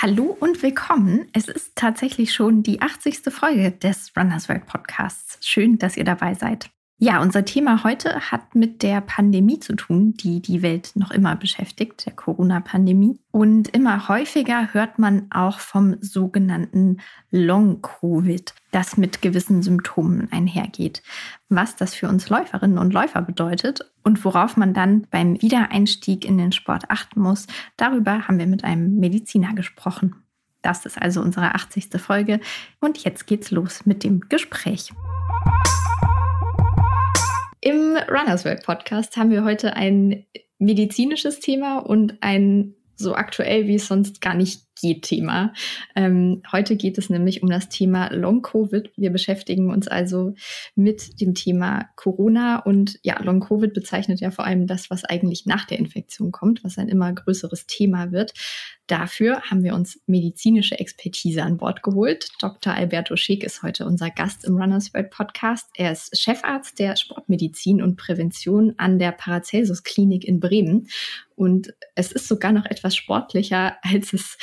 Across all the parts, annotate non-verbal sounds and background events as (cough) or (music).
Hallo und willkommen. Es ist tatsächlich schon die 80. Folge des Runners World Podcasts. Schön, dass ihr dabei seid. Ja, unser Thema heute hat mit der Pandemie zu tun, die die Welt noch immer beschäftigt, der Corona-Pandemie. Und immer häufiger hört man auch vom sogenannten Long-Covid, das mit gewissen Symptomen einhergeht. Was das für uns Läuferinnen und Läufer bedeutet und worauf man dann beim Wiedereinstieg in den Sport achten muss, darüber haben wir mit einem Mediziner gesprochen. Das ist also unsere 80. Folge und jetzt geht's los mit dem Gespräch. Im Runners World Podcast haben wir heute ein medizinisches Thema und ein so aktuell wie es sonst gar nicht Thema. Ähm, heute geht es nämlich um das Thema Long Covid. Wir beschäftigen uns also mit dem Thema Corona und ja, Long Covid bezeichnet ja vor allem das, was eigentlich nach der Infektion kommt, was ein immer größeres Thema wird. Dafür haben wir uns medizinische Expertise an Bord geholt. Dr. Alberto Schick ist heute unser Gast im Runners World Podcast. Er ist Chefarzt der Sportmedizin und Prävention an der Paracelsus Klinik in Bremen. Und es ist sogar noch etwas sportlicher, als es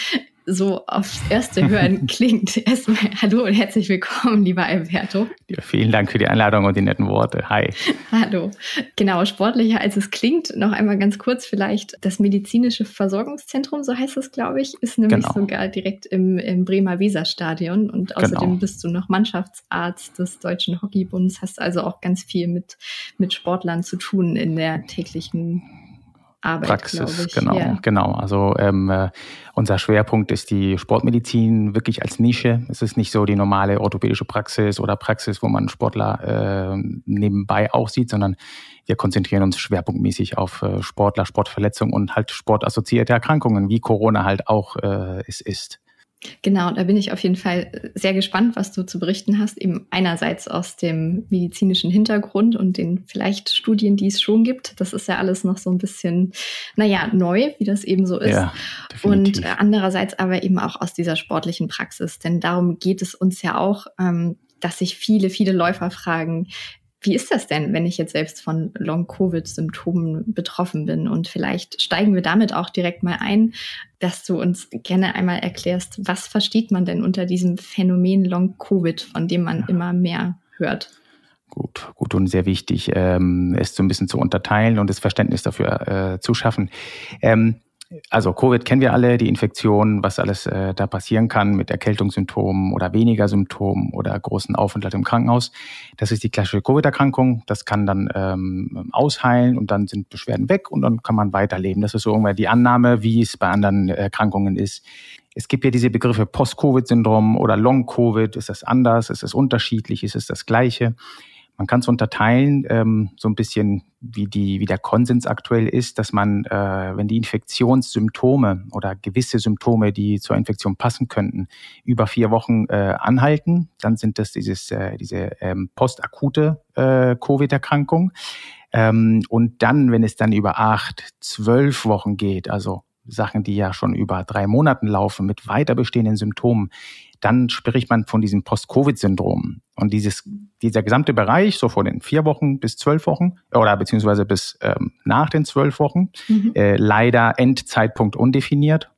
so aufs erste Hören (laughs) klingt. Erstmal hallo und herzlich willkommen, lieber Alberto. Ja, vielen Dank für die Einladung und die netten Worte. Hi. Hallo. Genau, sportlicher als es klingt. Noch einmal ganz kurz vielleicht. Das medizinische Versorgungszentrum, so heißt es, glaube ich, ist nämlich genau. sogar direkt im, im Bremer Weserstadion. Und außerdem genau. bist du noch Mannschaftsarzt des Deutschen Hockeybunds, hast also auch ganz viel mit, mit Sportlern zu tun in der täglichen Arbeit, Praxis, genau, ja. genau. Also ähm, äh, unser Schwerpunkt ist die Sportmedizin wirklich als Nische. Es ist nicht so die normale orthopädische Praxis oder Praxis, wo man Sportler äh, nebenbei auch sieht, sondern wir konzentrieren uns schwerpunktmäßig auf äh, Sportler, Sportverletzungen und halt sportassoziierte Erkrankungen, wie Corona halt auch äh, es ist. Genau, da bin ich auf jeden Fall sehr gespannt, was du zu berichten hast. Eben einerseits aus dem medizinischen Hintergrund und den vielleicht Studien, die es schon gibt. Das ist ja alles noch so ein bisschen, naja, neu, wie das eben so ist. Ja, und andererseits aber eben auch aus dieser sportlichen Praxis. Denn darum geht es uns ja auch, ähm, dass sich viele, viele Läufer fragen, wie ist das denn, wenn ich jetzt selbst von Long-Covid-Symptomen betroffen bin? Und vielleicht steigen wir damit auch direkt mal ein, dass du uns gerne einmal erklärst, was versteht man denn unter diesem Phänomen Long-Covid, von dem man immer mehr hört? Gut, gut und sehr wichtig, ähm, es so ein bisschen zu unterteilen und das Verständnis dafür äh, zu schaffen. Ähm, also Covid kennen wir alle, die Infektion, was alles äh, da passieren kann mit Erkältungssymptomen oder weniger Symptomen oder großen Aufenthalt im Krankenhaus. Das ist die klassische Covid-Erkrankung. Das kann dann ähm, ausheilen und dann sind Beschwerden weg und dann kann man weiterleben. Das ist so irgendwann die Annahme, wie es bei anderen Erkrankungen ist. Es gibt ja diese Begriffe Post-Covid-Syndrom oder Long-Covid. Ist das anders? Ist das unterschiedlich? Ist es das Gleiche? Man kann es unterteilen, ähm, so ein bisschen wie, die, wie der Konsens aktuell ist, dass man, äh, wenn die Infektionssymptome oder gewisse Symptome, die zur Infektion passen könnten, über vier Wochen äh, anhalten, dann sind das dieses, äh, diese ähm, postakute äh, Covid-Erkrankung. Ähm, und dann, wenn es dann über acht, zwölf Wochen geht, also Sachen, die ja schon über drei Monaten laufen mit weiter bestehenden Symptomen, dann spricht man von diesem Post-Covid-Syndrom. Und dieses, dieser gesamte Bereich, so von den vier Wochen bis zwölf Wochen oder beziehungsweise bis ähm, nach den zwölf Wochen, mhm. äh, leider Endzeitpunkt undefiniert,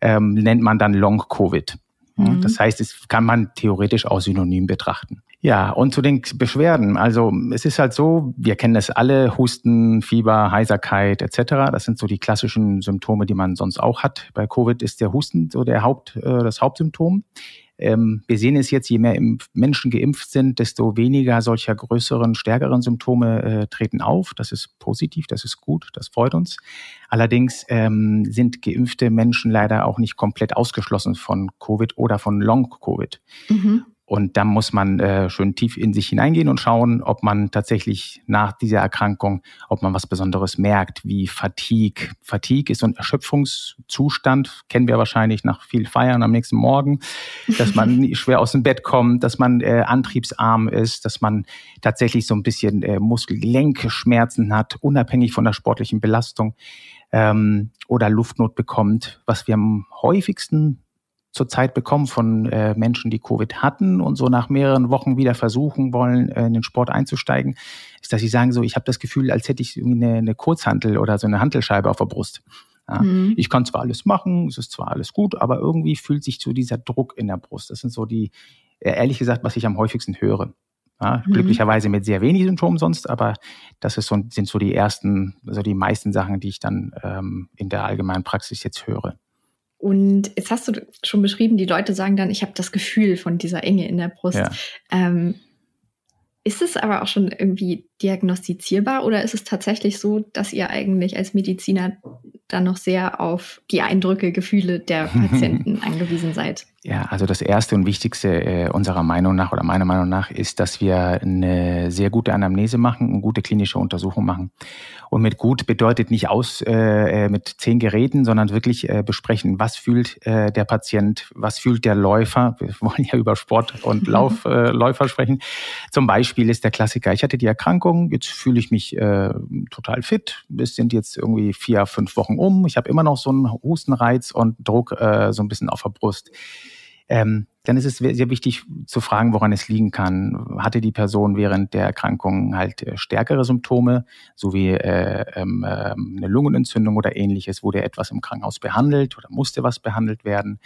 ähm, nennt man dann Long-Covid. Mhm. Das heißt, es kann man theoretisch auch synonym betrachten. Ja, und zu den Beschwerden. Also es ist halt so, wir kennen das alle, Husten, Fieber, Heiserkeit etc. Das sind so die klassischen Symptome, die man sonst auch hat. Bei Covid ist der Husten so der Haupt, äh, das Hauptsymptom. Ähm, wir sehen es jetzt, je mehr Menschen geimpft sind, desto weniger solcher größeren, stärkeren Symptome äh, treten auf. Das ist positiv, das ist gut, das freut uns. Allerdings ähm, sind geimpfte Menschen leider auch nicht komplett ausgeschlossen von Covid oder von Long-Covid. Mhm. Und dann muss man äh, schön tief in sich hineingehen und schauen, ob man tatsächlich nach dieser Erkrankung, ob man was Besonderes merkt, wie Fatigue. Fatigue ist so ein Erschöpfungszustand, kennen wir wahrscheinlich nach viel Feiern am nächsten Morgen, dass man (laughs) schwer aus dem Bett kommt, dass man äh, antriebsarm ist, dass man tatsächlich so ein bisschen äh, Muskelgelenkschmerzen hat, unabhängig von der sportlichen Belastung ähm, oder Luftnot bekommt. Was wir am häufigsten zurzeit bekommen von äh, Menschen, die Covid hatten und so nach mehreren Wochen wieder versuchen wollen, äh, in den Sport einzusteigen, ist, dass sie sagen so, ich habe das Gefühl, als hätte ich eine, eine Kurzhantel oder so eine Hantelscheibe auf der Brust. Ja. Mhm. Ich kann zwar alles machen, es ist zwar alles gut, aber irgendwie fühlt sich so dieser Druck in der Brust. Das sind so die, ehrlich gesagt, was ich am häufigsten höre. Ja, mhm. Glücklicherweise mit sehr wenig Symptomen sonst, aber das so, sind so die ersten, also die meisten Sachen, die ich dann ähm, in der allgemeinen Praxis jetzt höre. Und jetzt hast du schon beschrieben, die Leute sagen dann, ich habe das Gefühl von dieser Enge in der Brust. Ja. Ähm, ist es aber auch schon irgendwie diagnostizierbar oder ist es tatsächlich so, dass ihr eigentlich als Mediziner dann noch sehr auf die Eindrücke, Gefühle der (laughs) Patienten angewiesen seid? Ja, also das Erste und Wichtigste äh, unserer Meinung nach oder meiner Meinung nach ist, dass wir eine sehr gute Anamnese machen, eine gute klinische Untersuchung machen. Und mit gut bedeutet nicht aus äh, äh, mit zehn Geräten, sondern wirklich äh, besprechen, was fühlt äh, der Patient, was fühlt der Läufer. Wir wollen ja über Sport und (laughs) Lauf, äh, Läufer sprechen. Zum Beispiel ist der Klassiker, ich hatte die Erkrankung, jetzt fühle ich mich äh, total fit. Es sind jetzt irgendwie vier, fünf Wochen um. Ich habe immer noch so einen Hustenreiz und Druck äh, so ein bisschen auf der Brust ähm, dann ist es sehr wichtig zu fragen, woran es liegen kann. Hatte die Person während der Erkrankung halt äh, stärkere Symptome, so wie äh, ähm, ähm, eine Lungenentzündung oder ähnliches? Wurde etwas im Krankenhaus behandelt oder musste was behandelt werden?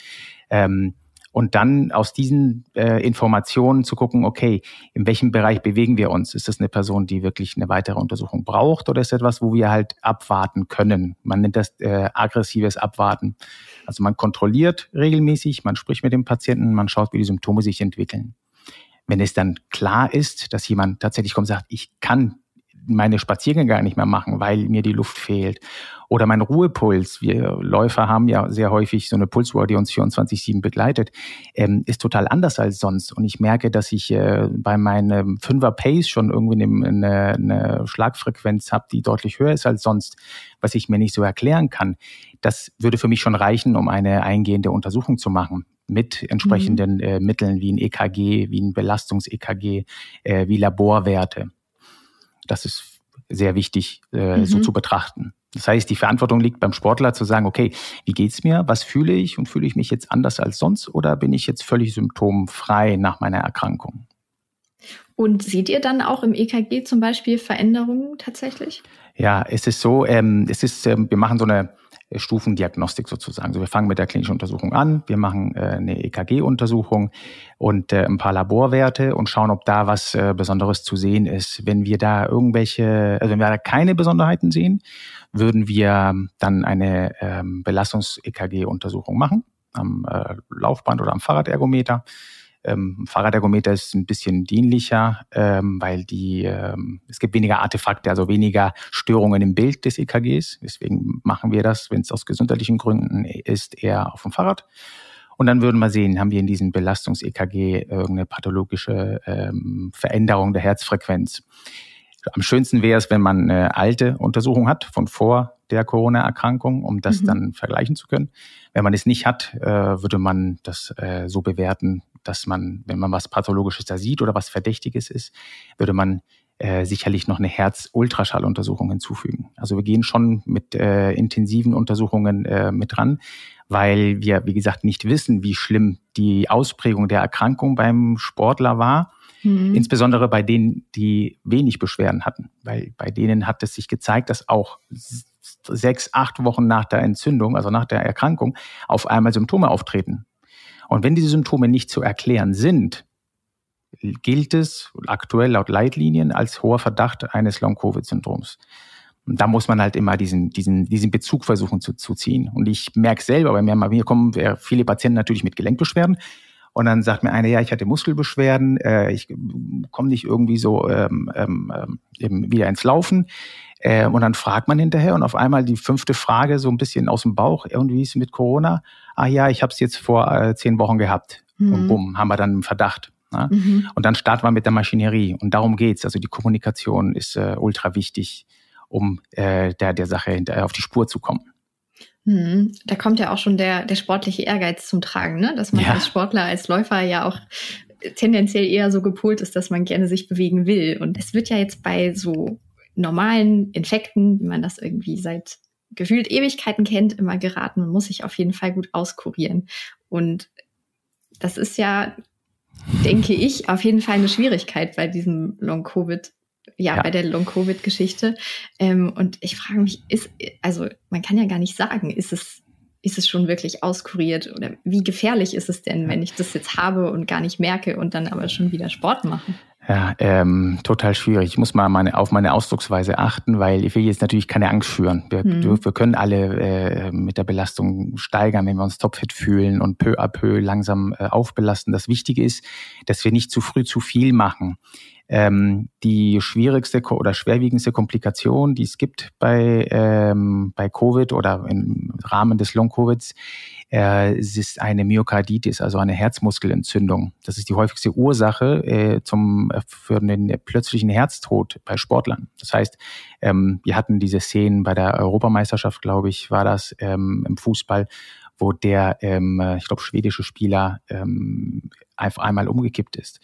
Ähm, und dann aus diesen äh, Informationen zu gucken, okay, in welchem Bereich bewegen wir uns? Ist das eine Person, die wirklich eine weitere Untersuchung braucht oder ist das etwas, wo wir halt abwarten können? Man nennt das äh, aggressives Abwarten. Also man kontrolliert regelmäßig, man spricht mit dem Patienten, man schaut, wie die Symptome sich entwickeln. Wenn es dann klar ist, dass jemand tatsächlich kommt und sagt, ich kann meine Spaziergänge gar nicht mehr machen, weil mir die Luft fehlt. Oder mein Ruhepuls, wir Läufer haben ja sehr häufig so eine Pulsuhr, die uns 24-7 begleitet, ähm, ist total anders als sonst. Und ich merke, dass ich äh, bei meinem Fünfer Pace schon irgendwie eine, eine Schlagfrequenz habe, die deutlich höher ist als sonst, was ich mir nicht so erklären kann. Das würde für mich schon reichen, um eine eingehende Untersuchung zu machen mit entsprechenden mhm. äh, Mitteln wie ein EKG, wie ein Belastungs-EKG, äh, wie Laborwerte. Das ist sehr wichtig äh, mhm. so zu betrachten. Das heißt, die Verantwortung liegt beim Sportler zu sagen, okay, wie geht's mir? Was fühle ich? Und fühle ich mich jetzt anders als sonst oder bin ich jetzt völlig symptomfrei nach meiner Erkrankung? Und seht ihr dann auch im EKG zum Beispiel Veränderungen tatsächlich? Ja, es ist so, ähm, es ist, ähm, wir machen so eine Stufendiagnostik sozusagen. Also wir fangen mit der klinischen Untersuchung an, wir machen äh, eine EKG-Untersuchung und äh, ein paar Laborwerte und schauen, ob da was äh, Besonderes zu sehen ist. Wenn wir da irgendwelche, also wenn wir da keine Besonderheiten sehen, würden wir dann eine ähm, Belastungs-EKG-Untersuchung machen am äh, Laufband oder am Fahrradergometer. Ähm, Fahrradergometer ist ein bisschen dienlicher, ähm, weil die, ähm, es gibt weniger Artefakte, also weniger Störungen im Bild des EKGs. Deswegen machen wir das, wenn es aus gesundheitlichen Gründen ist, eher auf dem Fahrrad. Und dann würden wir sehen, haben wir in diesem Belastungs-EKG irgendeine pathologische ähm, Veränderung der Herzfrequenz. Am schönsten wäre es, wenn man eine alte Untersuchung hat von vor der Corona-Erkrankung, um das mhm. dann vergleichen zu können. Wenn man es nicht hat, äh, würde man das äh, so bewerten, dass man, wenn man was Pathologisches da sieht oder was Verdächtiges ist, würde man äh, sicherlich noch eine Herz-Ultraschalluntersuchung hinzufügen. Also wir gehen schon mit intensiven Untersuchungen mit dran, weil wir, wie gesagt, nicht wissen, wie schlimm die Ausprägung der Erkrankung beim Sportler war. Mhm. Insbesondere bei denen, die wenig Beschwerden hatten. Weil bei denen hat es sich gezeigt, dass auch sechs, acht Wochen nach der Entzündung, also nach der Erkrankung, auf einmal Symptome auftreten. Und wenn diese Symptome nicht zu erklären sind, gilt es aktuell laut Leitlinien als hoher Verdacht eines Long-Covid-Syndroms. Und da muss man halt immer diesen, diesen, diesen Bezug versuchen zu, zu ziehen. Und ich merke selber, bei mir, bei mir kommen viele Patienten natürlich mit Gelenkbeschwerden. Und dann sagt mir einer, ja, ich hatte Muskelbeschwerden, äh, ich komme nicht irgendwie so ähm, ähm, ähm, eben wieder ins Laufen. Äh, und dann fragt man hinterher und auf einmal die fünfte Frage so ein bisschen aus dem Bauch, irgendwie ist mit Corona? ah ja, ich habe es jetzt vor äh, zehn Wochen gehabt. Mhm. Und bumm, haben wir dann einen Verdacht. Ne? Mhm. Und dann starten wir mit der Maschinerie. Und darum geht's. Also die Kommunikation ist äh, ultra wichtig, um äh, der, der Sache hinter, auf die Spur zu kommen. Mhm. Da kommt ja auch schon der, der sportliche Ehrgeiz zum Tragen, ne? dass man ja. als Sportler, als Läufer ja auch tendenziell eher so gepolt ist, dass man gerne sich bewegen will. Und es wird ja jetzt bei so normalen Infekten, wie man das irgendwie seit gefühlt Ewigkeiten kennt, immer geraten, man muss sich auf jeden Fall gut auskurieren. Und das ist ja, denke ich, auf jeden Fall eine Schwierigkeit bei diesem Long-Covid. Ja, ja, bei der Long-Covid-Geschichte. Ähm, und ich frage mich, ist, also man kann ja gar nicht sagen, ist es, ist es schon wirklich auskuriert oder wie gefährlich ist es denn, wenn ich das jetzt habe und gar nicht merke und dann aber schon wieder Sport mache? Ja, ähm, total schwierig. Ich muss mal meine, auf meine Ausdrucksweise achten, weil ich will jetzt natürlich keine Angst schüren. Wir, hm. wir können alle äh, mit der Belastung steigern, wenn wir uns topfit fühlen und peu à peu langsam äh, aufbelasten. Das Wichtige ist, dass wir nicht zu früh zu viel machen. Ähm, die schwierigste oder schwerwiegendste Komplikation, die es gibt bei, ähm, bei Covid oder im Rahmen des Long-Covids, äh, es ist eine Myokarditis, also eine Herzmuskelentzündung. Das ist die häufigste Ursache äh, zum, äh, für den plötzlichen Herztod bei Sportlern. Das heißt, ähm, wir hatten diese Szenen bei der Europameisterschaft, glaube ich, war das ähm, im Fußball, wo der, ähm, ich glaube, schwedische Spieler ähm, einfach einmal umgekippt ist.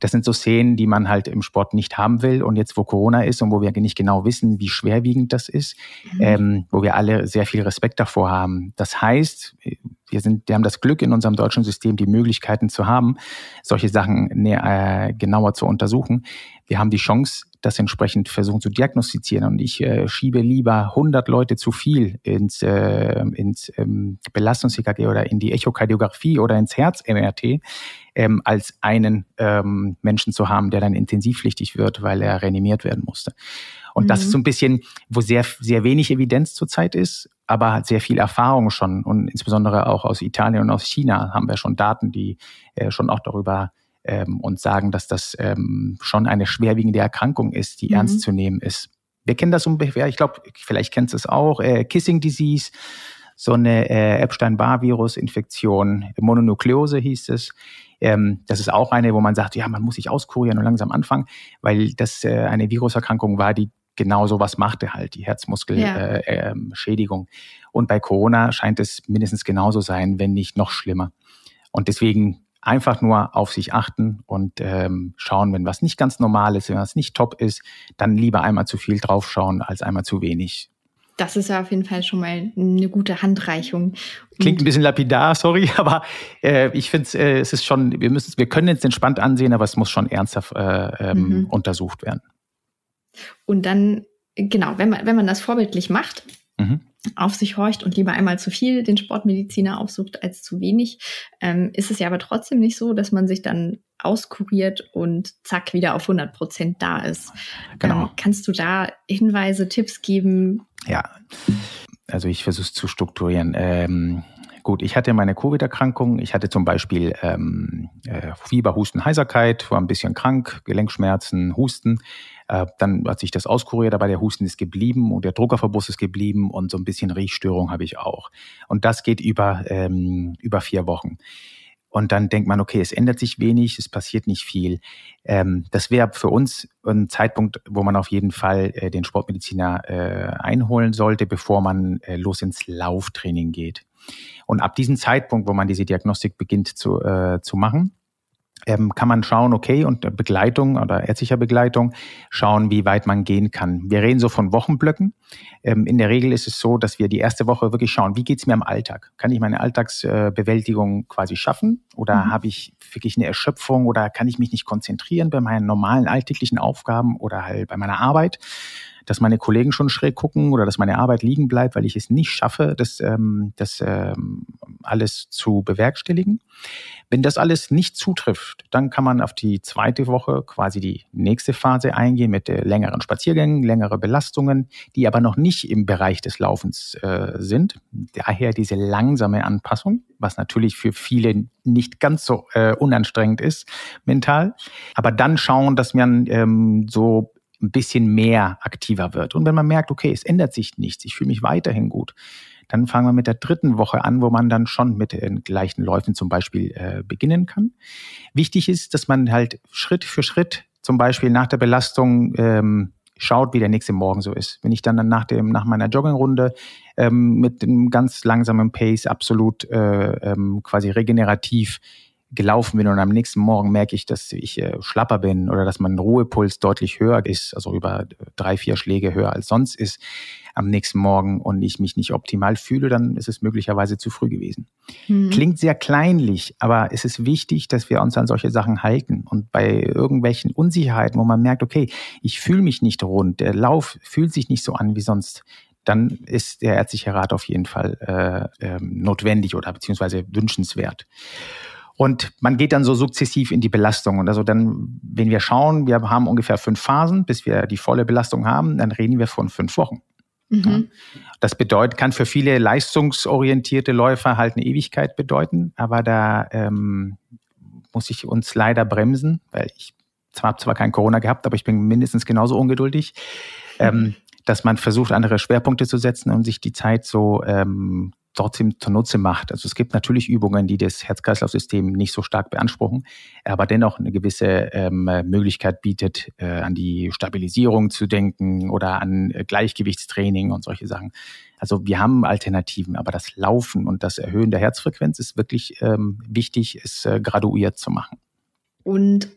Das sind so Szenen, die man halt im Sport nicht haben will. Und jetzt, wo Corona ist und wo wir nicht genau wissen, wie schwerwiegend das ist, mhm. ähm, wo wir alle sehr viel Respekt davor haben. Das heißt, wir sind, wir haben das Glück in unserem deutschen System, die Möglichkeiten zu haben, solche Sachen näher, äh, genauer zu untersuchen. Wir haben die Chance, das entsprechend versuchen zu diagnostizieren. Und ich äh, schiebe lieber 100 Leute zu viel ins, äh, ins ähm, Belastungs-EKG oder in die Echokardiographie oder ins Herz-MRT, ähm, als einen ähm, Menschen zu haben, der dann intensivpflichtig wird, weil er reanimiert werden musste. Und mhm. das ist so ein bisschen, wo sehr, sehr wenig Evidenz zurzeit ist, aber sehr viel Erfahrung schon. Und insbesondere auch aus Italien und aus China haben wir schon Daten, die äh, schon auch darüber ähm, und sagen, dass das ähm, schon eine schwerwiegende Erkrankung ist, die mhm. ernst zu nehmen ist. Wir kennen das ungefähr, ich glaube, vielleicht kennst du es auch, äh, Kissing Disease, so eine äh, Epstein-Barr-Virus-Infektion, Mononukleose hieß es. Ähm, das ist auch eine, wo man sagt, ja, man muss sich auskurieren und langsam anfangen, weil das äh, eine Viruserkrankung war, die genau so was machte halt, die Herzmuskelschädigung. Ja. Äh, äh, und bei Corona scheint es mindestens genauso sein, wenn nicht noch schlimmer. Und deswegen einfach nur auf sich achten und ähm, schauen, wenn was nicht ganz normal ist, wenn was nicht top ist, dann lieber einmal zu viel draufschauen als einmal zu wenig. Das ist ja auf jeden Fall schon mal eine gute Handreichung. Klingt ein bisschen lapidar, sorry, (laughs) aber äh, ich finde äh, es ist schon, wir müssen, wir können jetzt entspannt ansehen, aber es muss schon ernsthaft äh, ähm, mhm. untersucht werden. Und dann, genau, wenn man, wenn man das vorbildlich macht, mhm auf sich horcht und lieber einmal zu viel den Sportmediziner aufsucht als zu wenig, ähm, ist es ja aber trotzdem nicht so, dass man sich dann auskuriert und zack wieder auf 100 Prozent da ist. Genau. Ähm, kannst du da Hinweise, Tipps geben? Ja, also ich versuche es zu strukturieren. Ähm, gut, ich hatte meine Covid-Erkrankung. Ich hatte zum Beispiel ähm, äh, Fieber, Husten, Heiserkeit, war ein bisschen krank, Gelenkschmerzen, Husten. Äh, dann hat sich das auskuriert, aber der Husten ist geblieben und der Druckerverbuss ist geblieben und so ein bisschen Riechstörung habe ich auch. Und das geht über, ähm, über vier Wochen. Und dann denkt man, okay, es ändert sich wenig, es passiert nicht viel. Ähm, das wäre für uns ein Zeitpunkt, wo man auf jeden Fall äh, den Sportmediziner äh, einholen sollte, bevor man äh, los ins Lauftraining geht. Und ab diesem Zeitpunkt, wo man diese Diagnostik beginnt zu, äh, zu machen, ähm, kann man schauen, okay, und Begleitung oder ärztlicher Begleitung, schauen, wie weit man gehen kann. Wir reden so von Wochenblöcken. Ähm, in der Regel ist es so, dass wir die erste Woche wirklich schauen, wie geht's mir im Alltag? Kann ich meine Alltagsbewältigung äh, quasi schaffen? Oder mhm. habe ich wirklich eine Erschöpfung oder kann ich mich nicht konzentrieren bei meinen normalen alltäglichen Aufgaben oder halt bei meiner Arbeit? Dass meine Kollegen schon schräg gucken oder dass meine Arbeit liegen bleibt, weil ich es nicht schaffe, das, ähm, das ähm, alles zu bewerkstelligen. Wenn das alles nicht zutrifft, dann kann man auf die zweite Woche quasi die nächste Phase eingehen mit äh, längeren Spaziergängen, längere Belastungen, die aber noch nicht im Bereich des Laufens äh, sind. Daher diese langsame Anpassung, was natürlich für viele nicht ganz so äh, unanstrengend ist mental. Aber dann schauen, dass man ähm, so ein bisschen mehr aktiver wird. Und wenn man merkt, okay, es ändert sich nichts, ich fühle mich weiterhin gut, dann fangen wir mit der dritten Woche an, wo man dann schon mit den gleichen Läufen zum Beispiel äh, beginnen kann. Wichtig ist, dass man halt Schritt für Schritt zum Beispiel nach der Belastung ähm, schaut, wie der nächste Morgen so ist. Wenn ich dann, dann nach, dem, nach meiner Joggingrunde ähm, mit einem ganz langsamen Pace absolut äh, ähm, quasi regenerativ gelaufen bin und am nächsten Morgen merke ich, dass ich äh, schlapper bin oder dass mein Ruhepuls deutlich höher ist, also über drei, vier Schläge höher als sonst ist, am nächsten Morgen und ich mich nicht optimal fühle, dann ist es möglicherweise zu früh gewesen. Mhm. Klingt sehr kleinlich, aber es ist wichtig, dass wir uns an solche Sachen halten. Und bei irgendwelchen Unsicherheiten, wo man merkt, okay, ich fühle mich nicht rund, der Lauf fühlt sich nicht so an wie sonst, dann ist der ärztliche Rat auf jeden Fall äh, äh, notwendig oder beziehungsweise wünschenswert. Und man geht dann so sukzessiv in die Belastung. Und also dann, wenn wir schauen, wir haben ungefähr fünf Phasen, bis wir die volle Belastung haben, dann reden wir von fünf Wochen. Mhm. Ja. Das bedeutet, kann für viele leistungsorientierte Läufer halt eine Ewigkeit bedeuten, aber da ähm, muss ich uns leider bremsen, weil ich zwar zwar kein Corona gehabt, aber ich bin mindestens genauso ungeduldig, mhm. ähm, dass man versucht, andere Schwerpunkte zu setzen und sich die Zeit so ähm, trotzdem zunutze macht. Also es gibt natürlich Übungen, die das Herz-Kreislauf-System nicht so stark beanspruchen, aber dennoch eine gewisse ähm, Möglichkeit bietet, äh, an die Stabilisierung zu denken oder an äh, Gleichgewichtstraining und solche Sachen. Also wir haben Alternativen, aber das Laufen und das Erhöhen der Herzfrequenz ist wirklich ähm, wichtig, es äh, graduiert zu machen. Und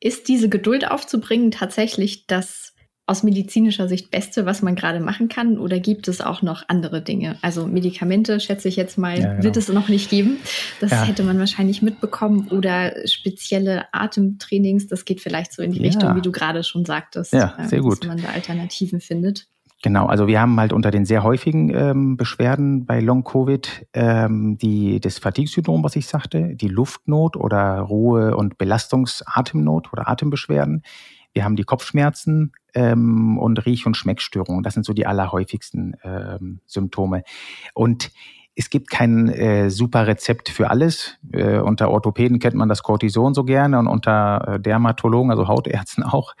ist diese Geduld aufzubringen tatsächlich das aus medizinischer Sicht Beste, was man gerade machen kann? Oder gibt es auch noch andere Dinge? Also Medikamente, schätze ich jetzt mal, ja, genau. wird es noch nicht geben. Das ja. hätte man wahrscheinlich mitbekommen. Oder spezielle Atemtrainings, das geht vielleicht so in die ja. Richtung, wie du gerade schon sagtest. Ja, sehr gut. Dass man da Alternativen findet. Genau, also wir haben halt unter den sehr häufigen ähm, Beschwerden bei Long-Covid ähm, die, das Fatigue-Syndrom, was ich sagte, die Luftnot oder Ruhe- und Belastungsatemnot oder Atembeschwerden. Wir haben die Kopfschmerzen ähm, und Riech- und Schmeckstörungen. Das sind so die allerhäufigsten ähm, Symptome. Und es gibt kein äh, super Rezept für alles. Äh, unter Orthopäden kennt man das Cortison so gerne und unter äh, Dermatologen, also Hautärzten (laughs) auch,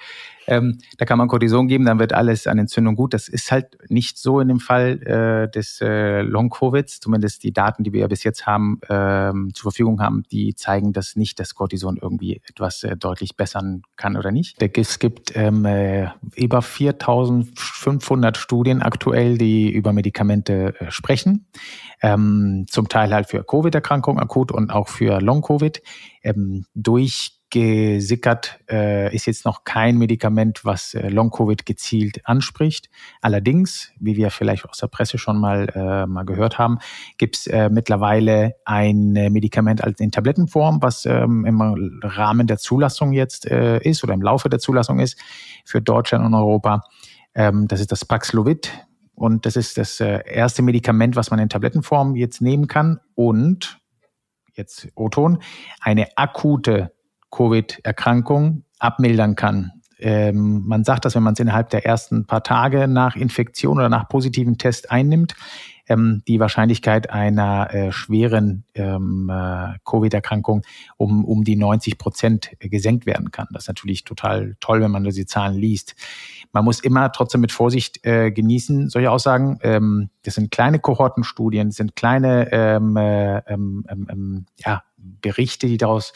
ähm, da kann man Cortison geben, dann wird alles an Entzündung gut. Das ist halt nicht so in dem Fall äh, des äh, Long-Covids. Zumindest die Daten, die wir ja bis jetzt haben, ähm, zur Verfügung haben, die zeigen das nicht, dass Cortison irgendwie etwas äh, deutlich bessern kann oder nicht. Es gibt ähm, äh, über 4500 Studien aktuell, die über Medikamente äh, sprechen. Ähm, zum Teil halt für Covid-Erkrankungen akut und auch für Long-Covid. Ähm, durch gesickert, äh, ist jetzt noch kein Medikament, was äh, Long-Covid gezielt anspricht. Allerdings, wie wir vielleicht aus der Presse schon mal, äh, mal gehört haben, gibt es äh, mittlerweile ein äh, Medikament als in Tablettenform, was ähm, im Rahmen der Zulassung jetzt äh, ist oder im Laufe der Zulassung ist für Deutschland und Europa. Ähm, das ist das Paxlovid. Und das ist das erste Medikament, was man in Tablettenform jetzt nehmen kann. Und jetzt O-Ton, eine akute Covid-Erkrankung abmildern kann. Ähm, man sagt, dass wenn man es innerhalb der ersten paar Tage nach Infektion oder nach positiven Test einnimmt, ähm, die Wahrscheinlichkeit einer äh, schweren ähm, äh, Covid-Erkrankung um, um die 90 Prozent gesenkt werden kann. Das ist natürlich total toll, wenn man diese Zahlen liest. Man muss immer trotzdem mit Vorsicht äh, genießen, solche Aussagen. Ähm, das sind kleine Kohortenstudien, das sind kleine ähm, äh, ähm, ähm, ja, Berichte, die daraus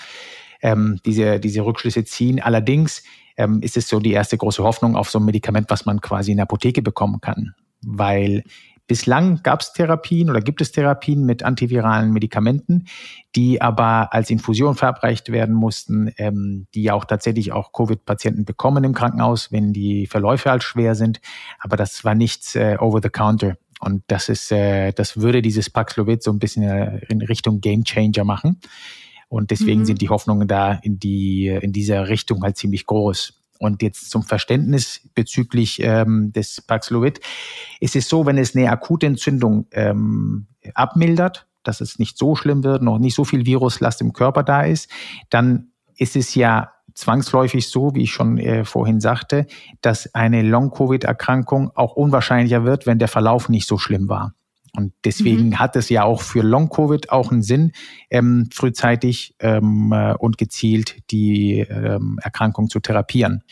ähm, diese, diese Rückschlüsse ziehen. Allerdings ähm, ist es so die erste große Hoffnung auf so ein Medikament, was man quasi in der Apotheke bekommen kann. Weil Bislang gab es Therapien oder gibt es Therapien mit antiviralen Medikamenten, die aber als Infusion verabreicht werden mussten, ähm, die auch tatsächlich auch Covid-Patienten bekommen im Krankenhaus, wenn die Verläufe halt schwer sind. Aber das war nichts äh, over the counter. Und das ist, äh, das würde dieses Paxlovid so ein bisschen in Richtung Game Changer machen. Und deswegen mhm. sind die Hoffnungen da in die, in dieser Richtung halt ziemlich groß. Und jetzt zum Verständnis bezüglich ähm, des Paxlovid. Es ist so, wenn es eine akute Entzündung ähm, abmildert, dass es nicht so schlimm wird, noch nicht so viel Viruslast im Körper da ist, dann ist es ja zwangsläufig so, wie ich schon äh, vorhin sagte, dass eine Long-Covid-Erkrankung auch unwahrscheinlicher wird, wenn der Verlauf nicht so schlimm war. Und deswegen mhm. hat es ja auch für Long-Covid auch einen Sinn, ähm, frühzeitig ähm, äh, und gezielt die ähm, Erkrankung zu therapieren.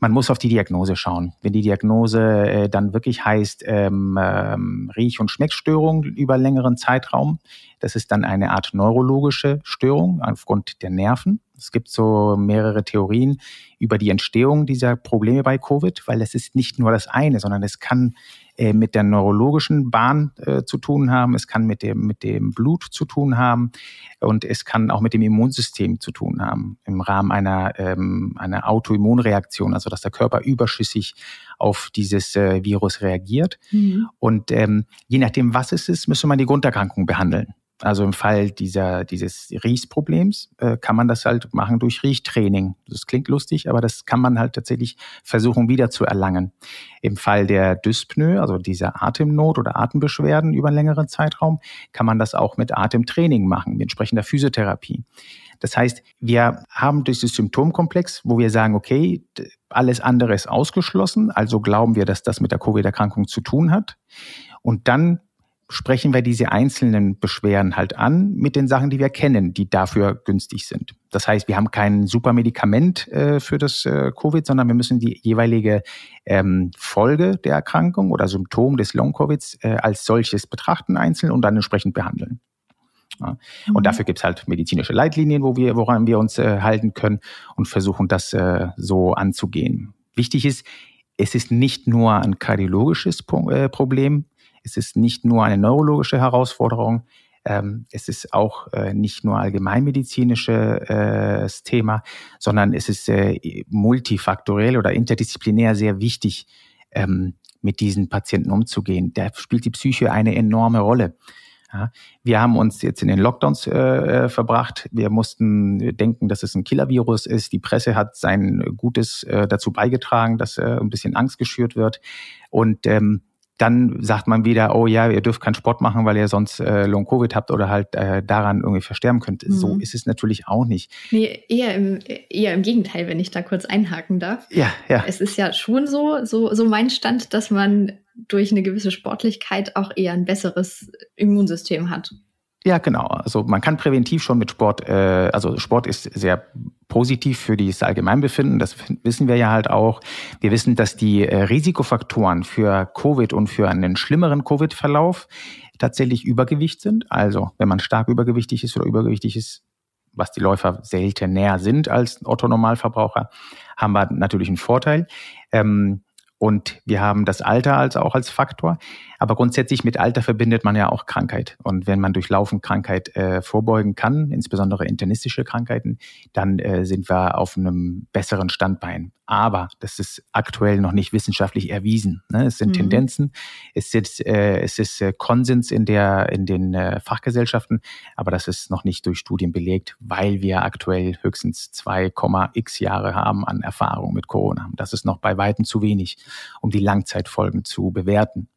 Man muss auf die Diagnose schauen. Wenn die Diagnose äh, dann wirklich heißt ähm, ähm, Riech- und Schmeckstörung über längeren Zeitraum, das ist dann eine Art neurologische Störung aufgrund der Nerven. Es gibt so mehrere Theorien über die Entstehung dieser Probleme bei Covid, weil es ist nicht nur das eine, sondern es kann äh, mit der neurologischen Bahn äh, zu tun haben, es kann mit dem, mit dem Blut zu tun haben und es kann auch mit dem Immunsystem zu tun haben im Rahmen einer, ähm, einer Autoimmunreaktion, also dass der Körper überschüssig auf dieses äh, Virus reagiert. Mhm. Und ähm, je nachdem, was es ist, müsste man die Grunderkrankung behandeln. Also im Fall dieser, dieses Riechproblems äh, kann man das halt machen durch Riechtraining. Das klingt lustig, aber das kann man halt tatsächlich versuchen wieder zu erlangen. Im Fall der Dyspnoe, also dieser Atemnot oder Atembeschwerden über einen längeren Zeitraum, kann man das auch mit Atemtraining machen, mit entsprechender Physiotherapie. Das heißt, wir haben dieses Symptomkomplex, wo wir sagen, okay, alles andere ist ausgeschlossen, also glauben wir, dass das mit der Covid-Erkrankung zu tun hat. Und dann sprechen wir diese einzelnen Beschwerden halt an mit den Sachen, die wir kennen, die dafür günstig sind. Das heißt, wir haben kein super Medikament äh, für das äh, Covid, sondern wir müssen die jeweilige ähm, Folge der Erkrankung oder Symptom des Long-Covids äh, als solches betrachten einzeln und dann entsprechend behandeln. Ja. Mhm. Und dafür gibt's halt medizinische Leitlinien, wo wir, woran wir uns äh, halten können und versuchen, das äh, so anzugehen. Wichtig ist, es ist nicht nur ein kardiologisches äh, Problem, es ist nicht nur eine neurologische Herausforderung, ähm, es ist auch äh, nicht nur allgemeinmedizinisches äh, Thema, sondern es ist äh, multifaktorell oder interdisziplinär sehr wichtig, ähm, mit diesen Patienten umzugehen. Da spielt die Psyche eine enorme Rolle. Ja, wir haben uns jetzt in den Lockdowns äh verbracht. Wir mussten denken, dass es ein Killer-Virus ist. Die Presse hat sein Gutes äh, dazu beigetragen, dass äh, ein bisschen Angst geschürt wird. Und ähm, dann sagt man wieder, oh ja, ihr dürft keinen Sport machen, weil ihr sonst äh, Long-Covid habt oder halt äh, daran irgendwie versterben könnt. Mhm. So ist es natürlich auch nicht. Nee, eher im, eher im Gegenteil, wenn ich da kurz einhaken darf. Ja, ja. Es ist ja schon so, so, so mein Stand, dass man durch eine gewisse Sportlichkeit auch eher ein besseres Immunsystem hat. Ja, genau. Also man kann präventiv schon mit Sport, äh, also Sport ist sehr positiv für das Allgemeinbefinden, das wissen wir ja halt auch. Wir wissen, dass die äh, Risikofaktoren für Covid und für einen schlimmeren Covid-Verlauf tatsächlich Übergewicht sind. Also wenn man stark übergewichtig ist oder übergewichtig ist, was die Läufer selten näher sind als Otto-Normalverbraucher, haben wir natürlich einen Vorteil. Ähm, und wir haben das Alter als auch als Faktor. Aber grundsätzlich mit Alter verbindet man ja auch Krankheit. Und wenn man durch Laufen Krankheit äh, vorbeugen kann, insbesondere internistische Krankheiten, dann äh, sind wir auf einem besseren Standbein. Aber das ist aktuell noch nicht wissenschaftlich erwiesen. Ne? Es sind mhm. Tendenzen, es ist, äh, es ist äh, Konsens in, der, in den äh, Fachgesellschaften, aber das ist noch nicht durch Studien belegt, weil wir aktuell höchstens 2,x Jahre haben an Erfahrung mit Corona. Das ist noch bei Weitem zu wenig, um die Langzeitfolgen zu bewerten.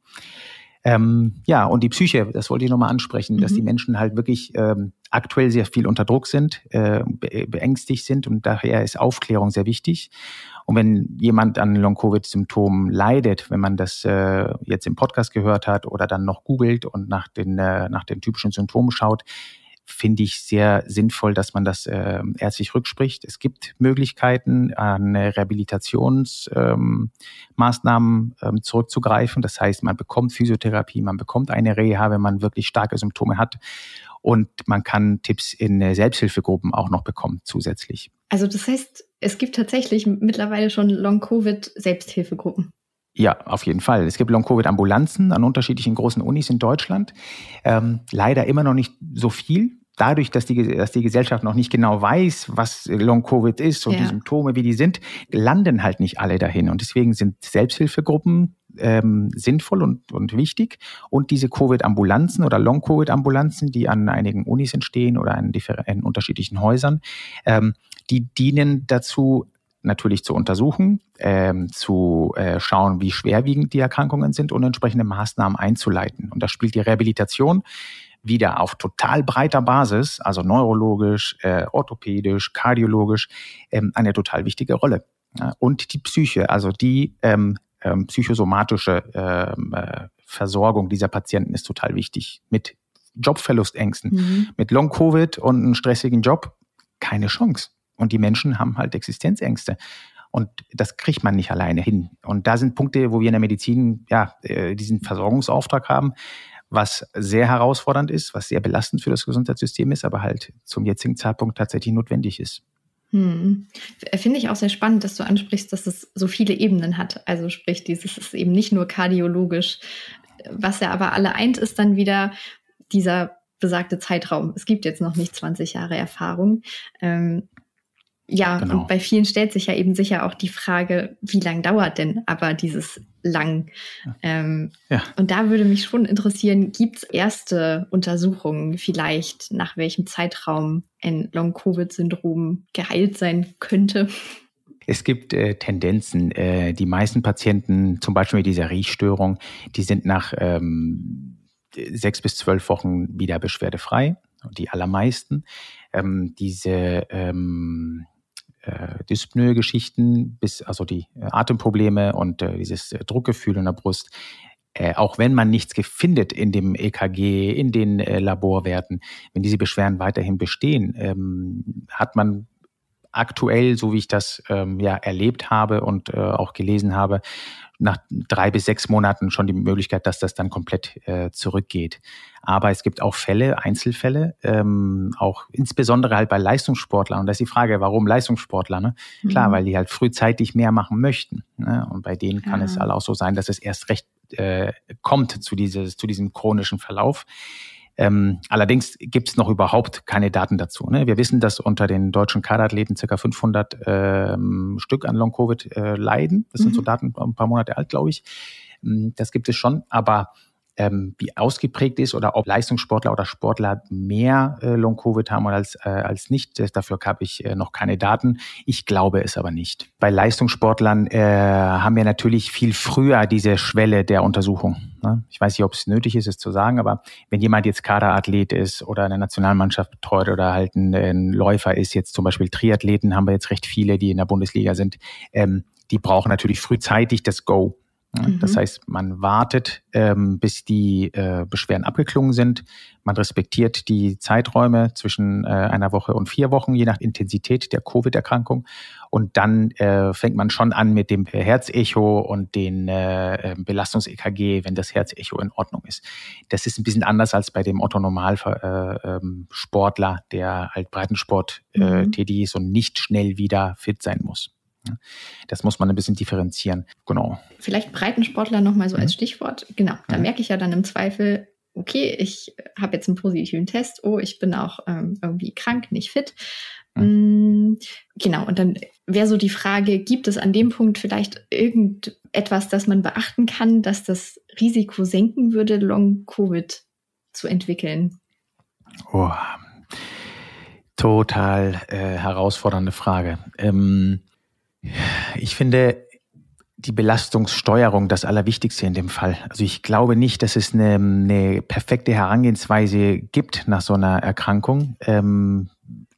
Ähm, ja, und die Psyche, das wollte ich nochmal ansprechen, mhm. dass die Menschen halt wirklich ähm, aktuell sehr viel unter Druck sind, äh, be beängstigt sind und daher ist Aufklärung sehr wichtig. Und wenn jemand an Long-Covid-Symptomen leidet, wenn man das äh, jetzt im Podcast gehört hat oder dann noch googelt und nach den, äh, nach den typischen Symptomen schaut, finde ich sehr sinnvoll, dass man das äh, ärztlich rückspricht. Es gibt Möglichkeiten, an Rehabilitationsmaßnahmen ähm, ähm, zurückzugreifen. Das heißt, man bekommt Physiotherapie, man bekommt eine Reha, wenn man wirklich starke Symptome hat. Und man kann Tipps in Selbsthilfegruppen auch noch bekommen zusätzlich. Also das heißt, es gibt tatsächlich mittlerweile schon Long-Covid-Selbsthilfegruppen. Ja, auf jeden Fall. Es gibt Long-Covid-Ambulanzen an unterschiedlichen großen Unis in Deutschland. Ähm, leider immer noch nicht so viel. Dadurch, dass die, dass die Gesellschaft noch nicht genau weiß, was Long-Covid ist und ja. die Symptome, wie die sind, landen halt nicht alle dahin. Und deswegen sind Selbsthilfegruppen ähm, sinnvoll und, und wichtig. Und diese Covid-Ambulanzen oder Long-Covid-Ambulanzen, die an einigen Unis entstehen oder in, in unterschiedlichen Häusern, ähm, die dienen dazu, natürlich zu untersuchen, ähm, zu äh, schauen, wie schwerwiegend die Erkrankungen sind und entsprechende Maßnahmen einzuleiten. Und da spielt die Rehabilitation wieder auf total breiter Basis, also neurologisch, äh, orthopädisch, kardiologisch, ähm, eine total wichtige Rolle. Und die Psyche, also die ähm, ähm, psychosomatische ähm, äh, Versorgung dieser Patienten ist total wichtig. Mit Jobverlustängsten, mhm. mit Long-Covid und einem stressigen Job keine Chance. Und die Menschen haben halt Existenzängste. Und das kriegt man nicht alleine hin. Und da sind Punkte, wo wir in der Medizin ja äh, diesen Versorgungsauftrag haben, was sehr herausfordernd ist, was sehr belastend für das Gesundheitssystem ist, aber halt zum jetzigen Zeitpunkt tatsächlich notwendig ist. Hm. Finde ich auch sehr spannend, dass du ansprichst, dass es so viele Ebenen hat. Also sprich, dieses ist eben nicht nur kardiologisch. Was ja aber alle eint, ist dann wieder dieser besagte Zeitraum. Es gibt jetzt noch nicht 20 Jahre Erfahrung. Ähm, ja, genau. und bei vielen stellt sich ja eben sicher auch die Frage, wie lang dauert denn aber dieses lang? Ähm, ja. Und da würde mich schon interessieren, gibt es erste Untersuchungen vielleicht, nach welchem Zeitraum ein Long-Covid-Syndrom geheilt sein könnte? Es gibt äh, Tendenzen. Äh, die meisten Patienten, zum Beispiel mit dieser Riechstörung, die sind nach ähm, sechs bis zwölf Wochen wieder beschwerdefrei. Die allermeisten. Ähm, diese ähm, äh, Dyspnoe-Geschichten, bis also die äh, Atemprobleme und äh, dieses äh, Druckgefühl in der Brust, äh, auch wenn man nichts findet in dem EKG, in den äh, Laborwerten, wenn diese Beschwerden weiterhin bestehen, ähm, hat man aktuell, so wie ich das ähm, ja erlebt habe und äh, auch gelesen habe, nach drei bis sechs Monaten schon die Möglichkeit, dass das dann komplett äh, zurückgeht. Aber es gibt auch Fälle, Einzelfälle, ähm, auch insbesondere halt bei Leistungssportlern. Und da ist die Frage, warum Leistungssportler? Ne? Mhm. Klar, weil die halt frühzeitig mehr machen möchten. Ne? Und bei denen kann ja. es halt auch so sein, dass es erst recht äh, kommt zu, dieses, zu diesem chronischen Verlauf. Ähm, allerdings gibt es noch überhaupt keine Daten dazu. Ne? Wir wissen, dass unter den deutschen Kaderathleten ca. 500 ähm, Stück an Long-Covid äh, leiden. Das mhm. sind so mhm. Daten, ein paar Monate alt, glaube ich. Ähm, das gibt es schon, aber ähm, wie ausgeprägt ist oder ob Leistungssportler oder Sportler mehr äh, Long-Covid haben als, äh, als nicht. Dafür habe ich äh, noch keine Daten. Ich glaube es aber nicht. Bei Leistungssportlern äh, haben wir natürlich viel früher diese Schwelle der Untersuchung. Ne? Ich weiß nicht, ob es nötig ist, es zu sagen, aber wenn jemand jetzt Kaderathlet ist oder eine Nationalmannschaft betreut oder halt ein, ein Läufer ist, jetzt zum Beispiel Triathleten, haben wir jetzt recht viele, die in der Bundesliga sind, ähm, die brauchen natürlich frühzeitig das Go. Mhm. Das heißt, man wartet, ähm, bis die äh, Beschwerden abgeklungen sind. Man respektiert die Zeiträume zwischen äh, einer Woche und vier Wochen, je nach Intensität der Covid-Erkrankung. Und dann äh, fängt man schon an mit dem Herzecho und den äh, Belastungs-EKG, wenn das Herzecho in Ordnung ist. Das ist ein bisschen anders als bei dem Otto-Normal-Sportler, äh, ähm, der halt Breitensport äh, mhm. tätig ist und nicht schnell wieder fit sein muss. Das muss man ein bisschen differenzieren. Genau. Vielleicht Breitensportler nochmal so mhm. als Stichwort. Genau, da mhm. merke ich ja dann im Zweifel, okay, ich habe jetzt einen positiven Test, oh, ich bin auch ähm, irgendwie krank, nicht fit. Mhm. Genau, und dann wäre so die Frage, gibt es an dem Punkt vielleicht irgendetwas, das man beachten kann, dass das Risiko senken würde, Long-Covid zu entwickeln? Oh, total äh, herausfordernde Frage. Ähm, ich finde die Belastungssteuerung das Allerwichtigste in dem Fall. Also ich glaube nicht, dass es eine, eine perfekte Herangehensweise gibt nach so einer Erkrankung. Ähm,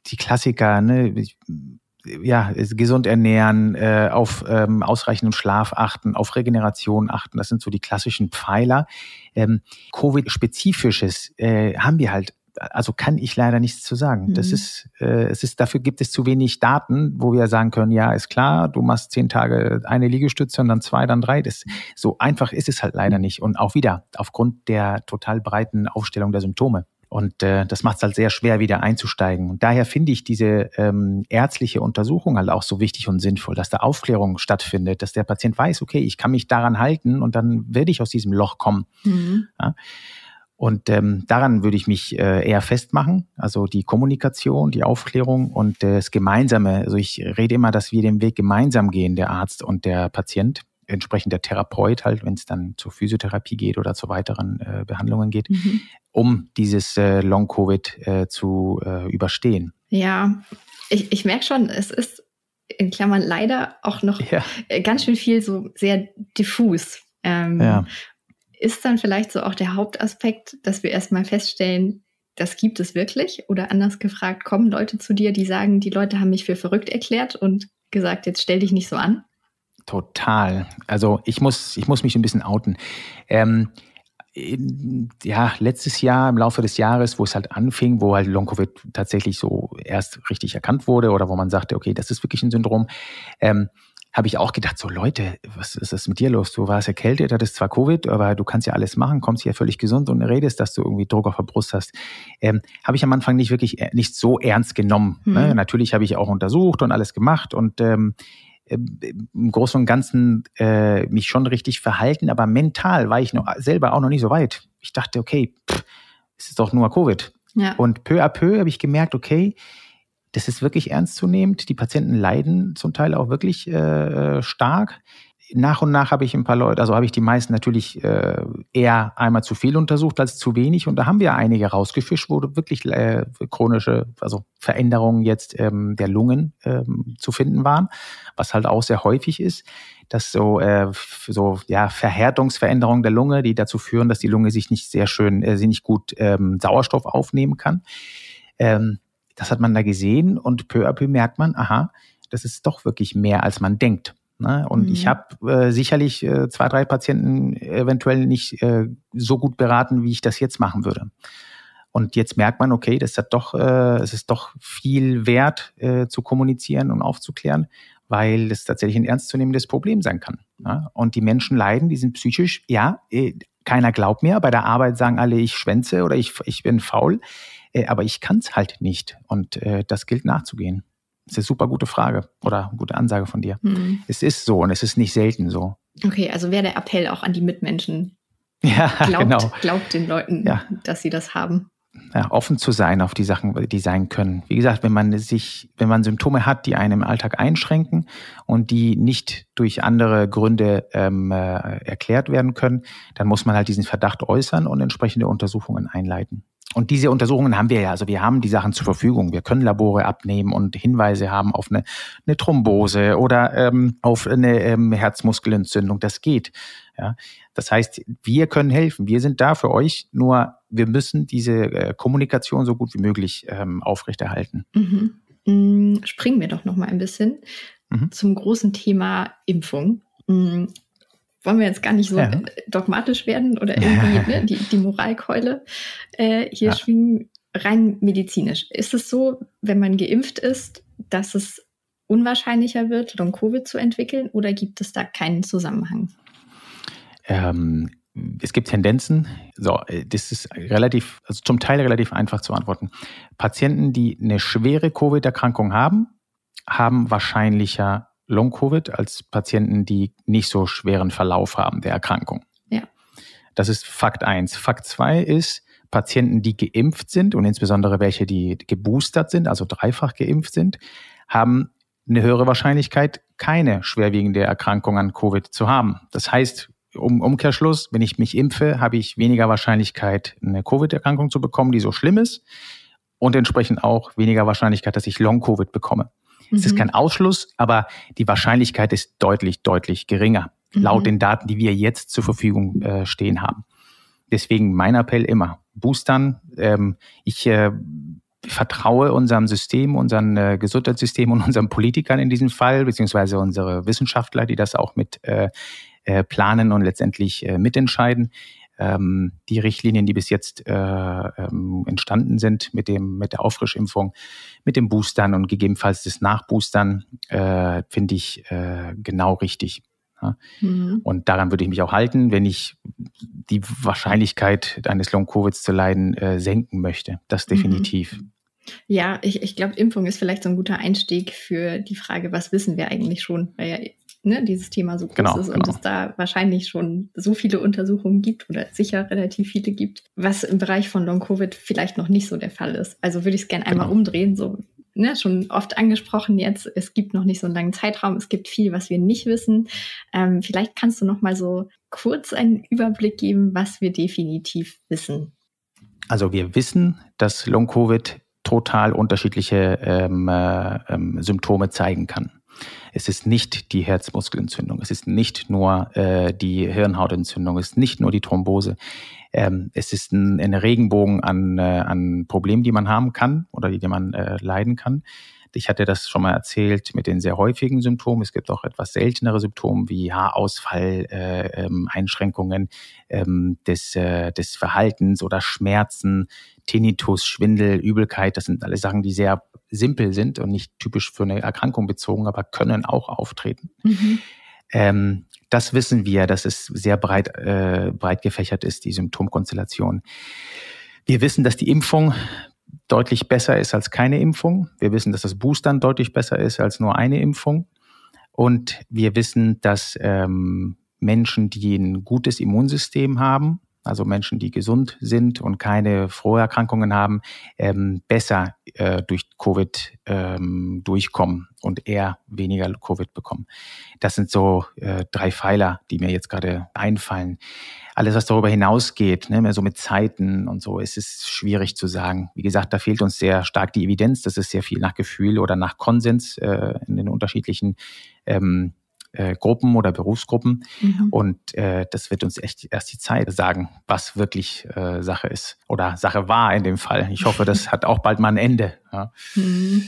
die Klassiker, ne, ja, gesund ernähren, äh, auf ähm, ausreichenden Schlaf achten, auf Regeneration achten. Das sind so die klassischen Pfeiler. Ähm, Covid-spezifisches äh, haben wir halt also kann ich leider nichts zu sagen. Mhm. Das ist, äh, es ist, dafür gibt es zu wenig Daten, wo wir sagen können, ja, ist klar, du machst zehn Tage eine Liegestütze und dann zwei, dann drei. Das, so einfach ist es halt leider nicht. Und auch wieder aufgrund der total breiten Aufstellung der Symptome. Und äh, das macht es halt sehr schwer, wieder einzusteigen. Und daher finde ich diese ähm, ärztliche Untersuchung halt auch so wichtig und sinnvoll, dass da Aufklärung stattfindet, dass der Patient weiß, okay, ich kann mich daran halten und dann werde ich aus diesem Loch kommen. Mhm. Ja? Und ähm, daran würde ich mich äh, eher festmachen, also die Kommunikation, die Aufklärung und äh, das Gemeinsame. Also ich rede immer, dass wir den Weg gemeinsam gehen, der Arzt und der Patient, entsprechend der Therapeut halt, wenn es dann zur Physiotherapie geht oder zu weiteren äh, Behandlungen geht, mhm. um dieses äh, Long-Covid äh, zu äh, überstehen. Ja, ich, ich merke schon, es ist in Klammern leider auch noch ja. Ganz schön viel so sehr diffus. Ähm, ja ist dann vielleicht so auch der Hauptaspekt, dass wir erstmal feststellen, das gibt es wirklich? Oder anders gefragt, kommen Leute zu dir, die sagen, die Leute haben mich für verrückt erklärt und gesagt, jetzt stell dich nicht so an? Total. Also ich muss, ich muss mich ein bisschen outen. Ähm, ja, letztes Jahr, im Laufe des Jahres, wo es halt anfing, wo halt Long-Covid tatsächlich so erst richtig erkannt wurde oder wo man sagte, okay, das ist wirklich ein Syndrom, ähm, habe ich auch gedacht, so Leute, was ist das mit dir los? Du warst erkältet, hattest zwar Covid, aber du kannst ja alles machen, kommst hier völlig gesund und redest, dass du irgendwie Druck auf der Brust hast. Ähm, habe ich am Anfang nicht wirklich äh, nicht so ernst genommen. Mhm. Ne? Natürlich habe ich auch untersucht und alles gemacht und ähm, im Großen und Ganzen äh, mich schon richtig verhalten, aber mental war ich noch selber auch noch nicht so weit. Ich dachte, okay, pff, es ist doch nur Covid. Ja. Und peu à peu habe ich gemerkt, okay, das ist wirklich ernstzunehmend. Die Patienten leiden zum Teil auch wirklich äh, stark. Nach und nach habe ich ein paar Leute, also habe ich die meisten natürlich äh, eher einmal zu viel untersucht als zu wenig. Und da haben wir einige rausgefischt, wo wirklich äh, chronische, also Veränderungen jetzt ähm, der Lungen ähm, zu finden waren, was halt auch sehr häufig ist dass so, äh, so ja, Verhärtungsveränderungen der Lunge, die dazu führen, dass die Lunge sich nicht sehr schön, äh, sie nicht gut ähm, Sauerstoff aufnehmen kann. Ähm, das hat man da gesehen und peu à peu merkt man, aha, das ist doch wirklich mehr, als man denkt. Ne? Und mhm. ich habe äh, sicherlich äh, zwei, drei Patienten eventuell nicht äh, so gut beraten, wie ich das jetzt machen würde. Und jetzt merkt man, okay, das hat doch, äh, es ist doch viel wert äh, zu kommunizieren und aufzuklären, weil es tatsächlich ein ernstzunehmendes Problem sein kann. Ne? Und die Menschen leiden, die sind psychisch, ja, äh, keiner glaubt mir. Bei der Arbeit sagen alle, ich schwänze oder ich, ich bin faul. Äh, aber ich kann es halt nicht. Und äh, das gilt nachzugehen. Das ist eine super gute Frage oder gute Ansage von dir. Mhm. Es ist so und es ist nicht selten so. Okay, also wäre der Appell auch an die Mitmenschen. (laughs) Ja, glaubt, genau. Glaubt den Leuten, ja. dass sie das haben. Ja, offen zu sein auf die Sachen, die sein können. Wie gesagt, wenn man sich, wenn man Symptome hat, die einen im Alltag einschränken und die nicht durch andere Gründe ähm, äh, erklärt werden können, dann muss man halt diesen Verdacht äußern und entsprechende Untersuchungen einleiten. Und diese Untersuchungen haben wir ja, also wir haben die Sachen zur Verfügung. Wir können Labore abnehmen und Hinweise haben auf eine, eine Thrombose oder ähm, auf eine ähm, Herzmuskelentzündung. Das geht. Ja, das heißt, wir können helfen. Wir sind da für euch. Nur wir müssen diese äh, Kommunikation so gut wie möglich ähm, aufrechterhalten. Mhm. Mm, springen wir doch noch mal ein bisschen mhm. zum großen Thema Impfung. Wollen wir jetzt gar nicht so ja. dogmatisch werden oder (laughs) irgendwie ne, die, die Moralkeule äh, hier ja. schwingen. Rein medizinisch. Ist es so, wenn man geimpft ist, dass es unwahrscheinlicher wird, Long-Covid zu entwickeln oder gibt es da keinen Zusammenhang? Ähm, es gibt Tendenzen. So, äh, das ist relativ, also zum Teil relativ einfach zu antworten. Patienten, die eine schwere Covid-Erkrankung haben, haben wahrscheinlicher Long-Covid als Patienten, die nicht so schweren Verlauf haben der Erkrankung. Ja. Das ist Fakt eins. Fakt zwei ist, Patienten, die geimpft sind und insbesondere welche, die geboostert sind, also dreifach geimpft sind, haben eine höhere Wahrscheinlichkeit, keine schwerwiegende Erkrankung an Covid zu haben. Das heißt, um Umkehrschluss, wenn ich mich impfe, habe ich weniger Wahrscheinlichkeit, eine Covid-Erkrankung zu bekommen, die so schlimm ist und entsprechend auch weniger Wahrscheinlichkeit, dass ich Long-Covid bekomme. Mhm. Es ist mhm. kein Ausschluss, aber die Wahrscheinlichkeit ist deutlich, deutlich geringer, mhm. laut den Daten, die wir jetzt zur Verfügung äh, stehen haben. Deswegen mein Appell immer, boostern. Ähm, ich äh, vertraue unserem System, unserem äh, Gesundheitssystem und (laughs) unseren Politikern in diesem Fall, beziehungsweise unsere Wissenschaftler, die das auch mit äh, äh, planen und letztendlich äh, mitentscheiden ähm, die Richtlinien, die bis jetzt äh, ähm, entstanden sind mit dem mit der Auffrischimpfung, mit dem Boostern und gegebenenfalls das Nachboostern, äh, finde ich äh, genau richtig. Ja? Mhm. Und daran würde ich mich auch halten, wenn ich die Wahrscheinlichkeit eines Long-Covids zu leiden äh, senken möchte. Das mhm. definitiv. Mhm. Ja, ich, ich glaube, Impfung ist vielleicht so ein guter Einstieg für die Frage, was wissen wir eigentlich schon? Weil ja ne, dieses Thema so groß genau, ist und genau. es da wahrscheinlich schon so viele Untersuchungen gibt oder sicher relativ viele gibt, was im Bereich von Long-Covid vielleicht noch nicht so der Fall ist. Also würde ich es gerne einmal genau. umdrehen, so Ne, schon oft angesprochen jetzt, es gibt noch nicht so einen langen Zeitraum, es gibt viel, was wir nicht wissen. Ähm, vielleicht kannst du noch mal so kurz einen Überblick geben, was wir definitiv wissen. Also wir wissen, dass Long-Covid total unterschiedliche ähm, äh, ähm, Symptome zeigen kann. Es ist nicht die Herzmuskelentzündung, es ist nicht nur äh, die Hirnhautentzündung, es ist nicht nur die Thrombose. Ähm, es ist ein, ein Regenbogen an, äh, an Problemen, die man haben kann oder die, die man äh, leiden kann. Ich hatte das schon mal erzählt mit den sehr häufigen Symptomen. Es gibt auch etwas seltenere Symptome wie Haarausfall, äh, ähm, Einschränkungen ähm, des, äh, des Verhaltens oder Schmerzen, Tinnitus, Schwindel, Übelkeit. Das sind alle Sachen, die sehr simpel sind und nicht typisch für eine Erkrankung bezogen, aber können auch auftreten. Mhm. Ähm, das wissen wir, dass es sehr breit, äh, breit gefächert ist, die Symptomkonstellation. Wir wissen, dass die Impfung deutlich besser ist als keine Impfung. Wir wissen, dass das Boostern deutlich besser ist als nur eine Impfung. Und wir wissen, dass ähm, Menschen, die ein gutes Immunsystem haben, also Menschen, die gesund sind und keine Vorerkrankungen haben, ähm, besser äh, durch Covid ähm, durchkommen und eher weniger Covid bekommen. Das sind so äh, drei Pfeiler, die mir jetzt gerade einfallen. Alles, was darüber hinausgeht, ne, mehr so mit Zeiten und so, ist es schwierig zu sagen. Wie gesagt, da fehlt uns sehr stark die Evidenz. Das ist sehr viel nach Gefühl oder nach Konsens äh, in den unterschiedlichen ähm, äh, Gruppen oder Berufsgruppen. Mhm. Und äh, das wird uns echt erst die Zeit sagen, was wirklich äh, Sache ist oder Sache war in dem Fall. Ich hoffe, das (laughs) hat auch bald mal ein Ende. Ja. Mhm.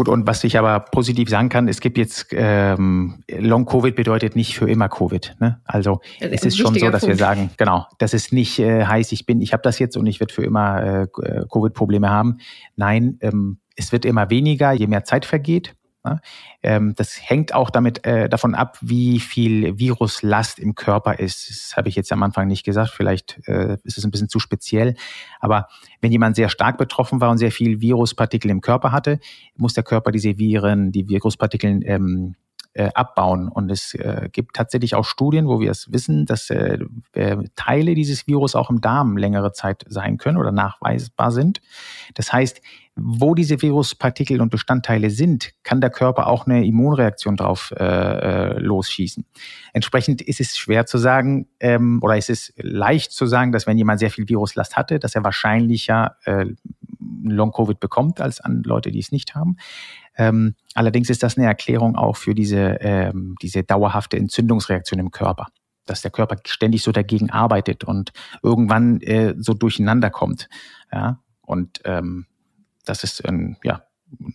Gut, und was ich aber positiv sagen kann, es gibt jetzt ähm, Long Covid bedeutet nicht für immer Covid. Ne? Also es ist schon so, dass Punkt. wir sagen, genau, das ist nicht äh, heißt, ich bin, ich habe das jetzt und ich werde für immer äh, Covid-Probleme haben. Nein, ähm, es wird immer weniger, je mehr Zeit vergeht. Ne? Ähm, das hängt auch damit äh, davon ab, wie viel Viruslast im Körper ist. Das habe ich jetzt am Anfang nicht gesagt. Vielleicht äh, ist es ein bisschen zu speziell. Aber wenn jemand sehr stark betroffen war und sehr viel Viruspartikel im Körper hatte, muss der Körper diese Viren, die Viruspartikel ähm, äh, abbauen. Und es äh, gibt tatsächlich auch Studien, wo wir es wissen, dass äh, äh, Teile dieses Virus auch im Darm längere Zeit sein können oder nachweisbar sind. Das heißt, wo diese Viruspartikel und Bestandteile sind, kann der Körper auch eine Immunreaktion drauf äh, äh, losschießen. Entsprechend ist es schwer zu sagen ähm, oder ist es leicht zu sagen, dass wenn jemand sehr viel Viruslast hatte, dass er wahrscheinlicher äh, Long-Covid bekommt als an Leute, die es nicht haben. Ähm, allerdings ist das eine Erklärung auch für diese, ähm, diese dauerhafte Entzündungsreaktion im Körper dass der Körper ständig so dagegen arbeitet und irgendwann äh, so durcheinander kommt. Ja? Und ähm, das ist ein, ja,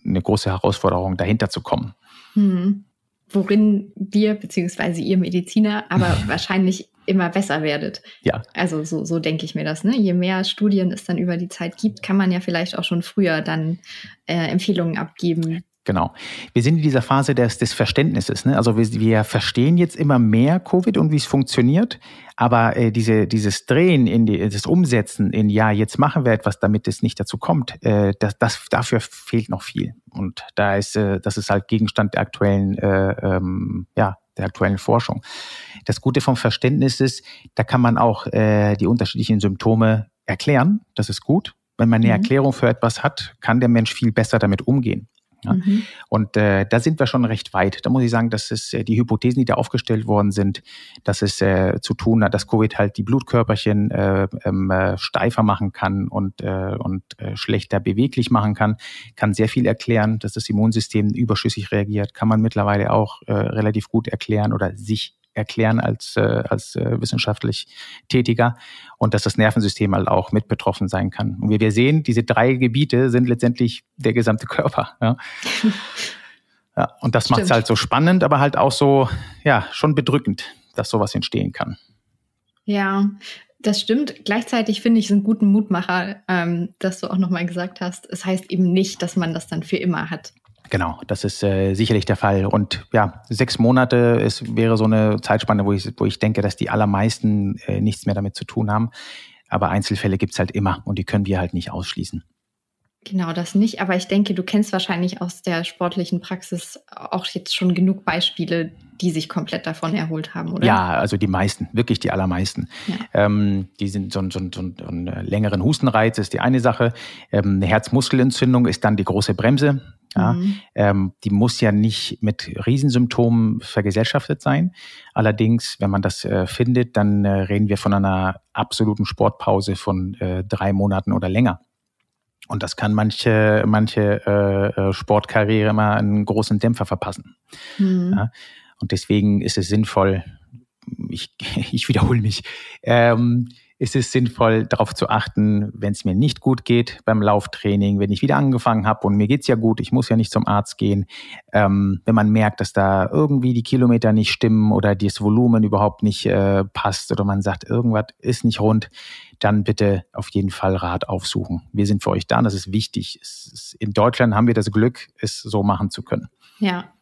eine große Herausforderung, dahinter zu kommen. Hm. Worin wir beziehungsweise ihr Mediziner aber (laughs) wahrscheinlich immer besser werdet. Ja. Also so, so denke ich mir das. Ne? Je mehr Studien es dann über die Zeit gibt, kann man ja vielleicht auch schon früher dann äh, Empfehlungen abgeben, Genau. Wir sind in dieser Phase des, des Verständnisses. Ne? Also wir, wir verstehen jetzt immer mehr Covid und wie es funktioniert, aber äh, diese, dieses Drehen in die, das Umsetzen in ja, jetzt machen wir etwas, damit es nicht dazu kommt, äh, das, das, dafür fehlt noch viel. Und da ist, äh, das ist halt Gegenstand der aktuellen, äh, ähm, ja, der aktuellen Forschung. Das Gute vom Verständnis ist, da kann man auch äh, die unterschiedlichen Symptome erklären. Das ist gut. Wenn man eine mhm. Erklärung für etwas hat, kann der Mensch viel besser damit umgehen. Ja? Mhm. Und äh, da sind wir schon recht weit. Da muss ich sagen, dass es äh, die Hypothesen, die da aufgestellt worden sind, dass es äh, zu tun hat, dass Covid halt die Blutkörperchen äh, ähm, äh, steifer machen kann und, äh, und äh, schlechter beweglich machen kann, kann sehr viel erklären, dass das Immunsystem überschüssig reagiert, kann man mittlerweile auch äh, relativ gut erklären oder sich erklären als, äh, als äh, wissenschaftlich Tätiger und dass das Nervensystem halt auch mit betroffen sein kann. Und wie wir sehen, diese drei Gebiete sind letztendlich der gesamte Körper. Ja. ja und das macht es halt so spannend, aber halt auch so, ja, schon bedrückend, dass sowas entstehen kann. Ja, das stimmt. Gleichzeitig finde ich es einen guten Mutmacher, ähm, dass du auch nochmal gesagt hast. Es heißt eben nicht, dass man das dann für immer hat. Genau, das ist äh, sicherlich der Fall. Und ja, sechs Monate ist, wäre so eine Zeitspanne, wo ich, wo ich denke, dass die allermeisten äh, nichts mehr damit zu tun haben. Aber Einzelfälle gibt's halt immer und die können wir halt nicht ausschließen. Genau, das nicht. Aber ich denke, du kennst wahrscheinlich aus der sportlichen Praxis auch jetzt schon genug Beispiele, die sich komplett davon erholt haben, oder? Ja, also die meisten, wirklich die allermeisten. Ja. Ähm, die sind so, so, so, so einen längeren Hustenreiz ist die eine Sache. Ähm, eine Herzmuskelentzündung ist dann die große Bremse. Ja, mhm. ähm, die muss ja nicht mit Riesensymptomen vergesellschaftet sein. Allerdings, wenn man das äh, findet, dann äh, reden wir von einer absoluten Sportpause von äh, drei Monaten oder länger. Und das kann manche, manche äh, äh, Sportkarriere immer einen großen Dämpfer verpassen. Mhm. Ja, und deswegen ist es sinnvoll, ich, (laughs) ich wiederhole mich, ähm, ist es sinnvoll, darauf zu achten, wenn es mir nicht gut geht beim Lauftraining, wenn ich wieder angefangen habe und mir geht's ja gut, ich muss ja nicht zum Arzt gehen. Ähm, wenn man merkt, dass da irgendwie die Kilometer nicht stimmen oder das Volumen überhaupt nicht äh, passt oder man sagt, irgendwas ist nicht rund, dann bitte auf jeden Fall Rat aufsuchen. Wir sind für euch da, das ist wichtig. Ist, in Deutschland haben wir das Glück, es so machen zu können. Ja.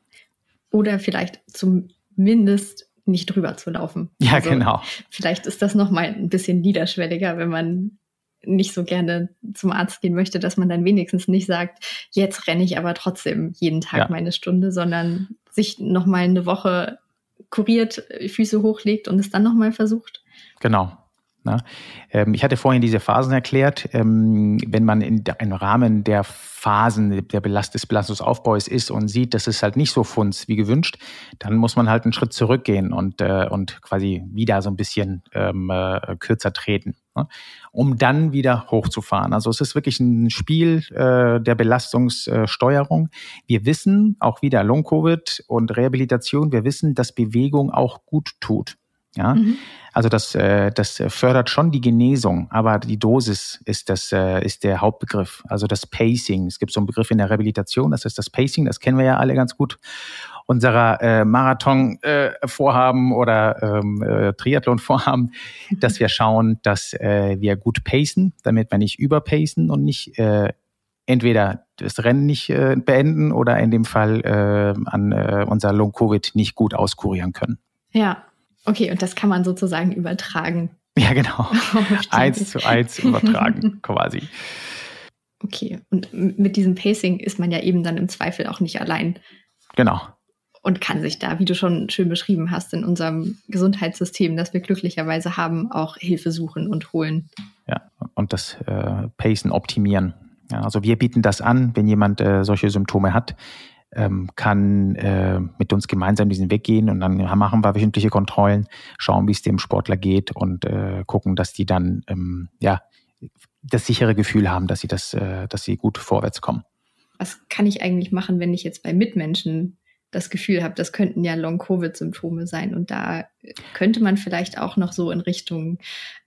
Oder vielleicht zumindest nicht drüber zu laufen. Ja, also, genau. Vielleicht ist das nochmal ein bisschen niederschwelliger, wenn man nicht so gerne zum Arzt gehen möchte, dass man dann wenigstens nicht sagt, jetzt renne ich aber trotzdem jeden Tag ja. meine Stunde, sondern sich nochmal eine Woche kuriert, Füße hochlegt und es dann nochmal versucht. Genau. Ne? Ähm, ich hatte vorhin diese Phasen erklärt. Ähm, wenn man in, im Rahmen der Phasen der Belast des Belastungsaufbaus ist und sieht, dass es halt nicht so funzt wie gewünscht, dann muss man halt einen Schritt zurückgehen und, äh, und quasi wieder so ein bisschen ähm, äh, kürzer treten, ne? um dann wieder hochzufahren. Also es ist wirklich ein Spiel äh, der Belastungssteuerung. Wir wissen auch wieder Long-Covid und Rehabilitation, wir wissen, dass Bewegung auch gut tut. Ja, mhm. also das, äh, das fördert schon die Genesung, aber die Dosis ist das, äh, ist der Hauptbegriff. Also das Pacing. Es gibt so einen Begriff in der Rehabilitation, das ist das Pacing, das kennen wir ja alle ganz gut. Unserer äh, Marathon-Vorhaben äh, oder ähm, äh, Triathlon-Vorhaben, mhm. dass wir schauen, dass äh, wir gut pacen, damit wir nicht überpacen und nicht äh, entweder das Rennen nicht äh, beenden oder in dem Fall äh, an äh, unser Long-Covid nicht gut auskurieren können. Ja, Okay, und das kann man sozusagen übertragen. Ja, genau. (laughs) (laughs) eins zu eins übertragen, (laughs) quasi. Okay, und mit diesem Pacing ist man ja eben dann im Zweifel auch nicht allein. Genau. Und kann sich da, wie du schon schön beschrieben hast, in unserem Gesundheitssystem, das wir glücklicherweise haben, auch Hilfe suchen und holen. Ja, und das äh, Pacen optimieren. Ja, also wir bieten das an, wenn jemand äh, solche Symptome hat ähm, kann äh, mit uns gemeinsam diesen Weg gehen und dann machen wir wöchentliche Kontrollen, schauen, wie es dem Sportler geht und äh, gucken, dass die dann ähm, ja das sichere Gefühl haben, dass sie das, äh, dass sie gut vorwärts kommen. Was kann ich eigentlich machen, wenn ich jetzt bei Mitmenschen das Gefühl habe, das könnten ja Long-Covid-Symptome sein. Und da könnte man vielleicht auch noch so in Richtung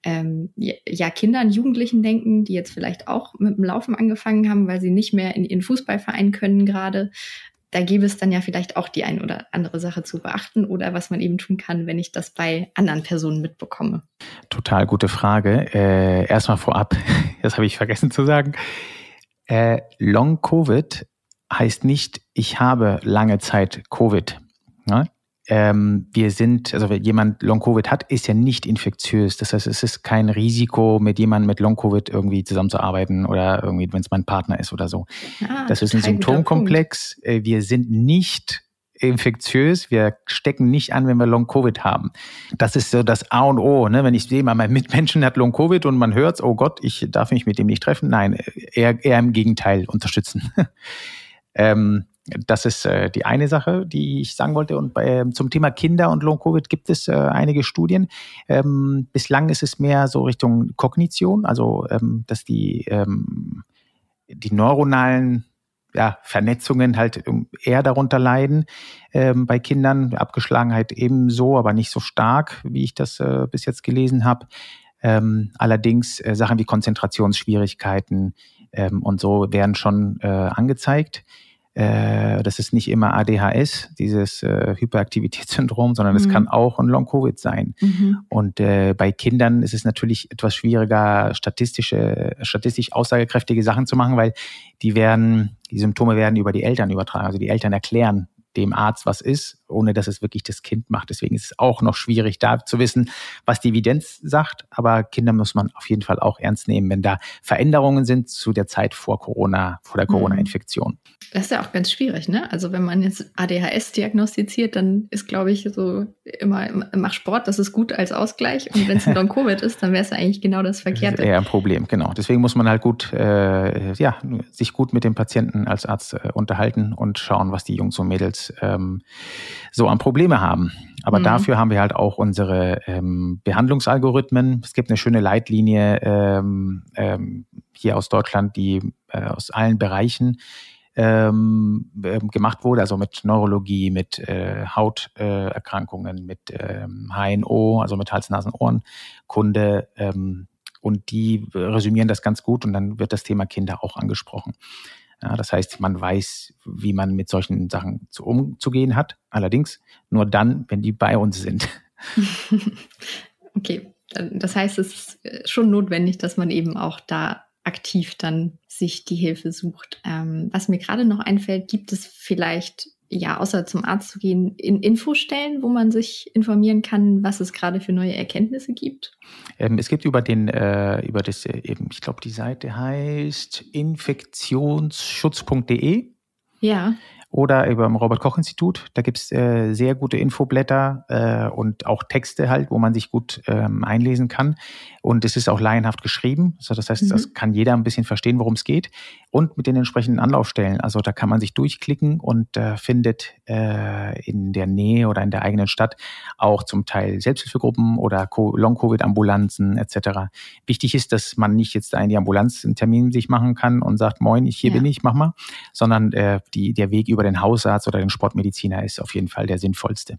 ähm, ja, Kindern, Jugendlichen denken, die jetzt vielleicht auch mit dem Laufen angefangen haben, weil sie nicht mehr in ihren Fußballverein können gerade da gäbe es dann ja vielleicht auch die ein oder andere Sache zu beachten oder was man eben tun kann, wenn ich das bei anderen Personen mitbekomme. Total gute Frage. Äh, erstmal vorab, (laughs) das habe ich vergessen zu sagen. Äh, Long Covid heißt nicht, ich habe lange Zeit Covid. Ne? Ähm, wir sind, also wenn jemand Long-Covid hat, ist ja nicht infektiös. Das heißt, es ist kein Risiko, mit jemandem mit Long-Covid irgendwie zusammenzuarbeiten oder irgendwie, wenn es mein Partner ist oder so. Ah, das ist ein Symptomkomplex. Äh, wir sind nicht infektiös. Wir stecken nicht an, wenn wir Long-Covid haben. Das ist so das A und O. Ne? Wenn ich sehe, mein Mitmenschen hat Long-Covid und man hört, oh Gott, ich darf mich mit dem nicht treffen. Nein, eher, eher im Gegenteil unterstützen. (laughs) ähm, das ist äh, die eine Sache, die ich sagen wollte. Und ähm, zum Thema Kinder und Long-Covid gibt es äh, einige Studien. Ähm, bislang ist es mehr so Richtung Kognition, also ähm, dass die, ähm, die neuronalen ja, Vernetzungen halt ähm, eher darunter leiden ähm, bei Kindern. Abgeschlagenheit ebenso, aber nicht so stark, wie ich das äh, bis jetzt gelesen habe. Ähm, allerdings äh, Sachen wie Konzentrationsschwierigkeiten und so werden schon äh, angezeigt. Äh, das ist nicht immer ADHS, dieses äh, Hyperaktivitätssyndrom, sondern es mhm. kann auch ein Long-Covid sein. Mhm. Und äh, bei Kindern ist es natürlich etwas schwieriger, statistische, statistisch aussagekräftige Sachen zu machen, weil die werden, die Symptome werden über die Eltern übertragen. Also die Eltern erklären dem Arzt was ist, ohne dass es wirklich das Kind macht. Deswegen ist es auch noch schwierig, da zu wissen, was die Evidenz sagt. Aber Kinder muss man auf jeden Fall auch ernst nehmen, wenn da Veränderungen sind zu der Zeit vor Corona, vor der mhm. Corona-Infektion. Das ist ja auch ganz schwierig, ne? Also wenn man jetzt ADHS diagnostiziert, dann ist, glaube ich, so immer, mach Sport, das ist gut als Ausgleich. Und wenn es ein (laughs) Long-Covid ist, dann wäre es eigentlich genau das Verkehrte. Das eher ein Problem, genau. Deswegen muss man halt gut, äh, ja, sich gut mit dem Patienten als Arzt äh, unterhalten und schauen, was die Jungs und Mädels ähm, so an Probleme haben. Aber mhm. dafür haben wir halt auch unsere ähm, Behandlungsalgorithmen. Es gibt eine schöne Leitlinie ähm, ähm, hier aus Deutschland, die äh, aus allen Bereichen ähm, ähm gemacht wurde, also mit Neurologie, mit äh, Hauterkrankungen, äh, mit ähm, HNO, also mit Hals-Nasen-Ohren-Kunde. Ähm, und die resümieren das ganz gut und dann wird das Thema Kinder auch angesprochen. Ja, das heißt, man weiß, wie man mit solchen Sachen zu, umzugehen hat. Allerdings nur dann, wenn die bei uns sind. (laughs) okay, das heißt, es ist äh, schon notwendig, dass man eben auch da aktiv dann sich die Hilfe sucht. Ähm, was mir gerade noch einfällt, gibt es vielleicht ja, außer zum Arzt zu gehen, in Infostellen, wo man sich informieren kann, was es gerade für neue Erkenntnisse gibt? Ähm, es gibt über den, äh, über das äh, eben, ich glaube, die Seite heißt infektionsschutz.de. Ja oder über dem Robert-Koch-Institut. Da gibt's äh, sehr gute Infoblätter äh, und auch Texte halt, wo man sich gut ähm, einlesen kann. Und es ist auch laienhaft geschrieben. Also das heißt, mhm. das kann jeder ein bisschen verstehen, worum es geht. Und mit den entsprechenden Anlaufstellen. Also da kann man sich durchklicken und äh, findet äh, in der Nähe oder in der eigenen Stadt auch zum Teil Selbsthilfegruppen oder Long-Covid-Ambulanzen etc. Wichtig ist, dass man nicht jetzt in die Ambulanz einen Termin sich machen kann und sagt, moin, ich hier ja. bin ich, mach mal, sondern äh, die, der Weg über den Hausarzt oder den Sportmediziner ist auf jeden Fall der sinnvollste.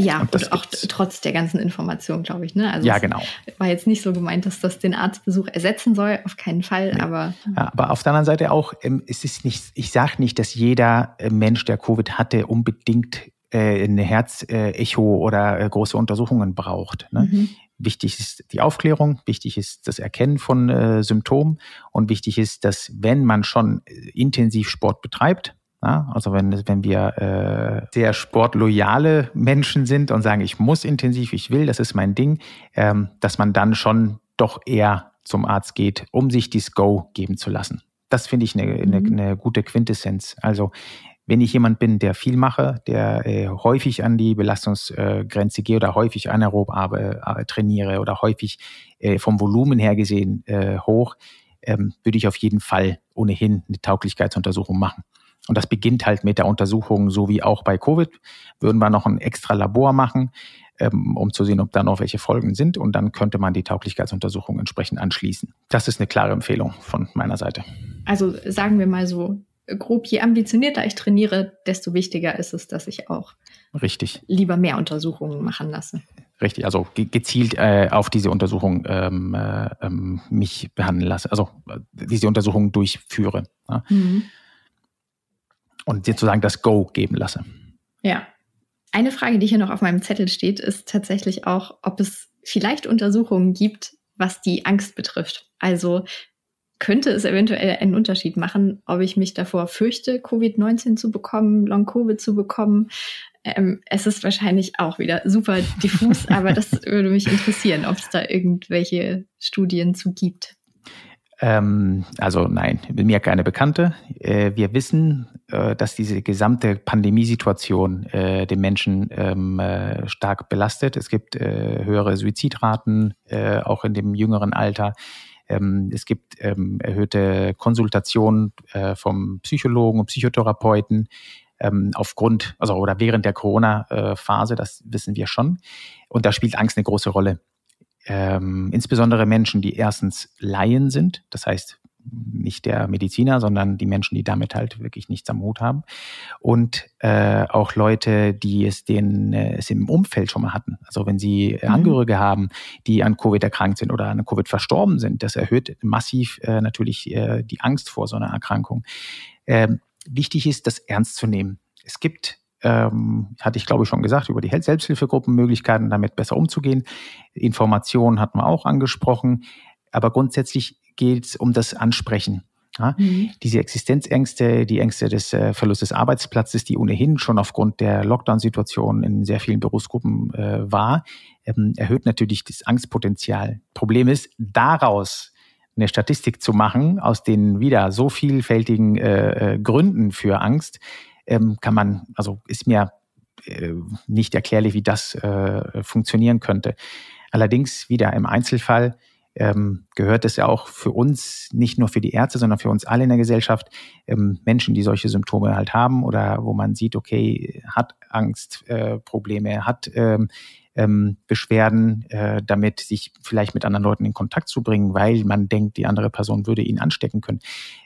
Ja, und, auch trotz der ganzen Information, glaube ich. Ne? Also ja, genau. War jetzt nicht so gemeint, dass das den Arztbesuch ersetzen soll, auf keinen Fall. Nee. Aber, ja, aber auf der anderen Seite auch, ähm, es ist nicht, ich sage nicht, dass jeder äh, Mensch, der Covid hatte, unbedingt äh, eine Herzecho oder äh, große Untersuchungen braucht. Ne? Mhm. Wichtig ist die Aufklärung, wichtig ist das Erkennen von äh, Symptomen und wichtig ist, dass wenn man schon äh, intensiv Sport betreibt, ja, also wenn, wenn wir äh, sehr sportloyale Menschen sind und sagen, ich muss intensiv, ich will, das ist mein Ding, ähm, dass man dann schon doch eher zum Arzt geht, um sich dieses Go geben zu lassen. Das finde ich eine, mhm. eine gute Quintessenz. Also wenn ich jemand bin, der viel mache, der äh, häufig an die Belastungsgrenze gehe oder häufig anaerob aber, äh, trainiere oder häufig äh, vom Volumen her gesehen äh, hoch, ähm, würde ich auf jeden Fall ohnehin eine Tauglichkeitsuntersuchung machen. Und das beginnt halt mit der Untersuchung, so wie auch bei Covid. Würden wir noch ein extra Labor machen, ähm, um zu sehen, ob da noch welche Folgen sind. Und dann könnte man die Tauglichkeitsuntersuchung entsprechend anschließen. Das ist eine klare Empfehlung von meiner Seite. Also sagen wir mal so, grob, je ambitionierter ich trainiere, desto wichtiger ist es, dass ich auch Richtig. lieber mehr Untersuchungen machen lasse. Richtig, also gezielt äh, auf diese Untersuchung ähm, äh, ähm, mich behandeln lasse, also äh, diese Untersuchung durchführe. Ja. Mhm und dir sozusagen das Go geben lasse. Ja. Eine Frage, die hier noch auf meinem Zettel steht, ist tatsächlich auch, ob es vielleicht Untersuchungen gibt, was die Angst betrifft. Also könnte es eventuell einen Unterschied machen, ob ich mich davor fürchte, Covid-19 zu bekommen, Long-Covid zu bekommen. Ähm, es ist wahrscheinlich auch wieder super diffus, (laughs) aber das würde mich interessieren, ob es da irgendwelche Studien zu gibt. Ähm, also nein, mir keine Bekannte. Äh, wir wissen, äh, dass diese gesamte Pandemiesituation äh, den Menschen ähm, äh, stark belastet. Es gibt äh, höhere Suizidraten, äh, auch in dem jüngeren Alter. Ähm, es gibt ähm, erhöhte Konsultationen vom Psychologen und Psychotherapeuten ähm, aufgrund, also oder während der Corona-Phase, das wissen wir schon. Und da spielt Angst eine große Rolle ähm, insbesondere Menschen, die erstens Laien sind, das heißt nicht der Mediziner, sondern die Menschen, die damit halt wirklich nichts am Hut haben. Und äh, auch Leute, die es denen äh, es im Umfeld schon mal hatten. Also wenn sie mhm. Angehörige haben, die an Covid erkrankt sind oder an Covid verstorben sind, das erhöht massiv äh, natürlich äh, die Angst vor so einer Erkrankung. Ähm, wichtig ist, das ernst zu nehmen. Es gibt ähm, hatte ich glaube ich schon gesagt, über die Selbsthilfegruppen Möglichkeiten, damit besser umzugehen. Informationen hatten wir auch angesprochen. Aber grundsätzlich geht es um das Ansprechen. Ja, mhm. Diese Existenzängste, die Ängste des äh, Verlustes des Arbeitsplatzes, die ohnehin schon aufgrund der Lockdown-Situation in sehr vielen Berufsgruppen äh, war, ähm, erhöht natürlich das Angstpotenzial. Problem ist, daraus eine Statistik zu machen, aus den wieder so vielfältigen äh, äh Gründen für Angst, ähm, kann man, also ist mir äh, nicht erklärlich, wie das äh, funktionieren könnte. Allerdings wieder im Einzelfall ähm, gehört es ja auch für uns, nicht nur für die Ärzte, sondern für uns alle in der Gesellschaft, ähm, Menschen, die solche Symptome halt haben oder wo man sieht, okay, hat Angstprobleme, äh, hat ähm, ähm, Beschwerden, äh, damit sich vielleicht mit anderen Leuten in Kontakt zu bringen, weil man denkt, die andere Person würde ihn anstecken können.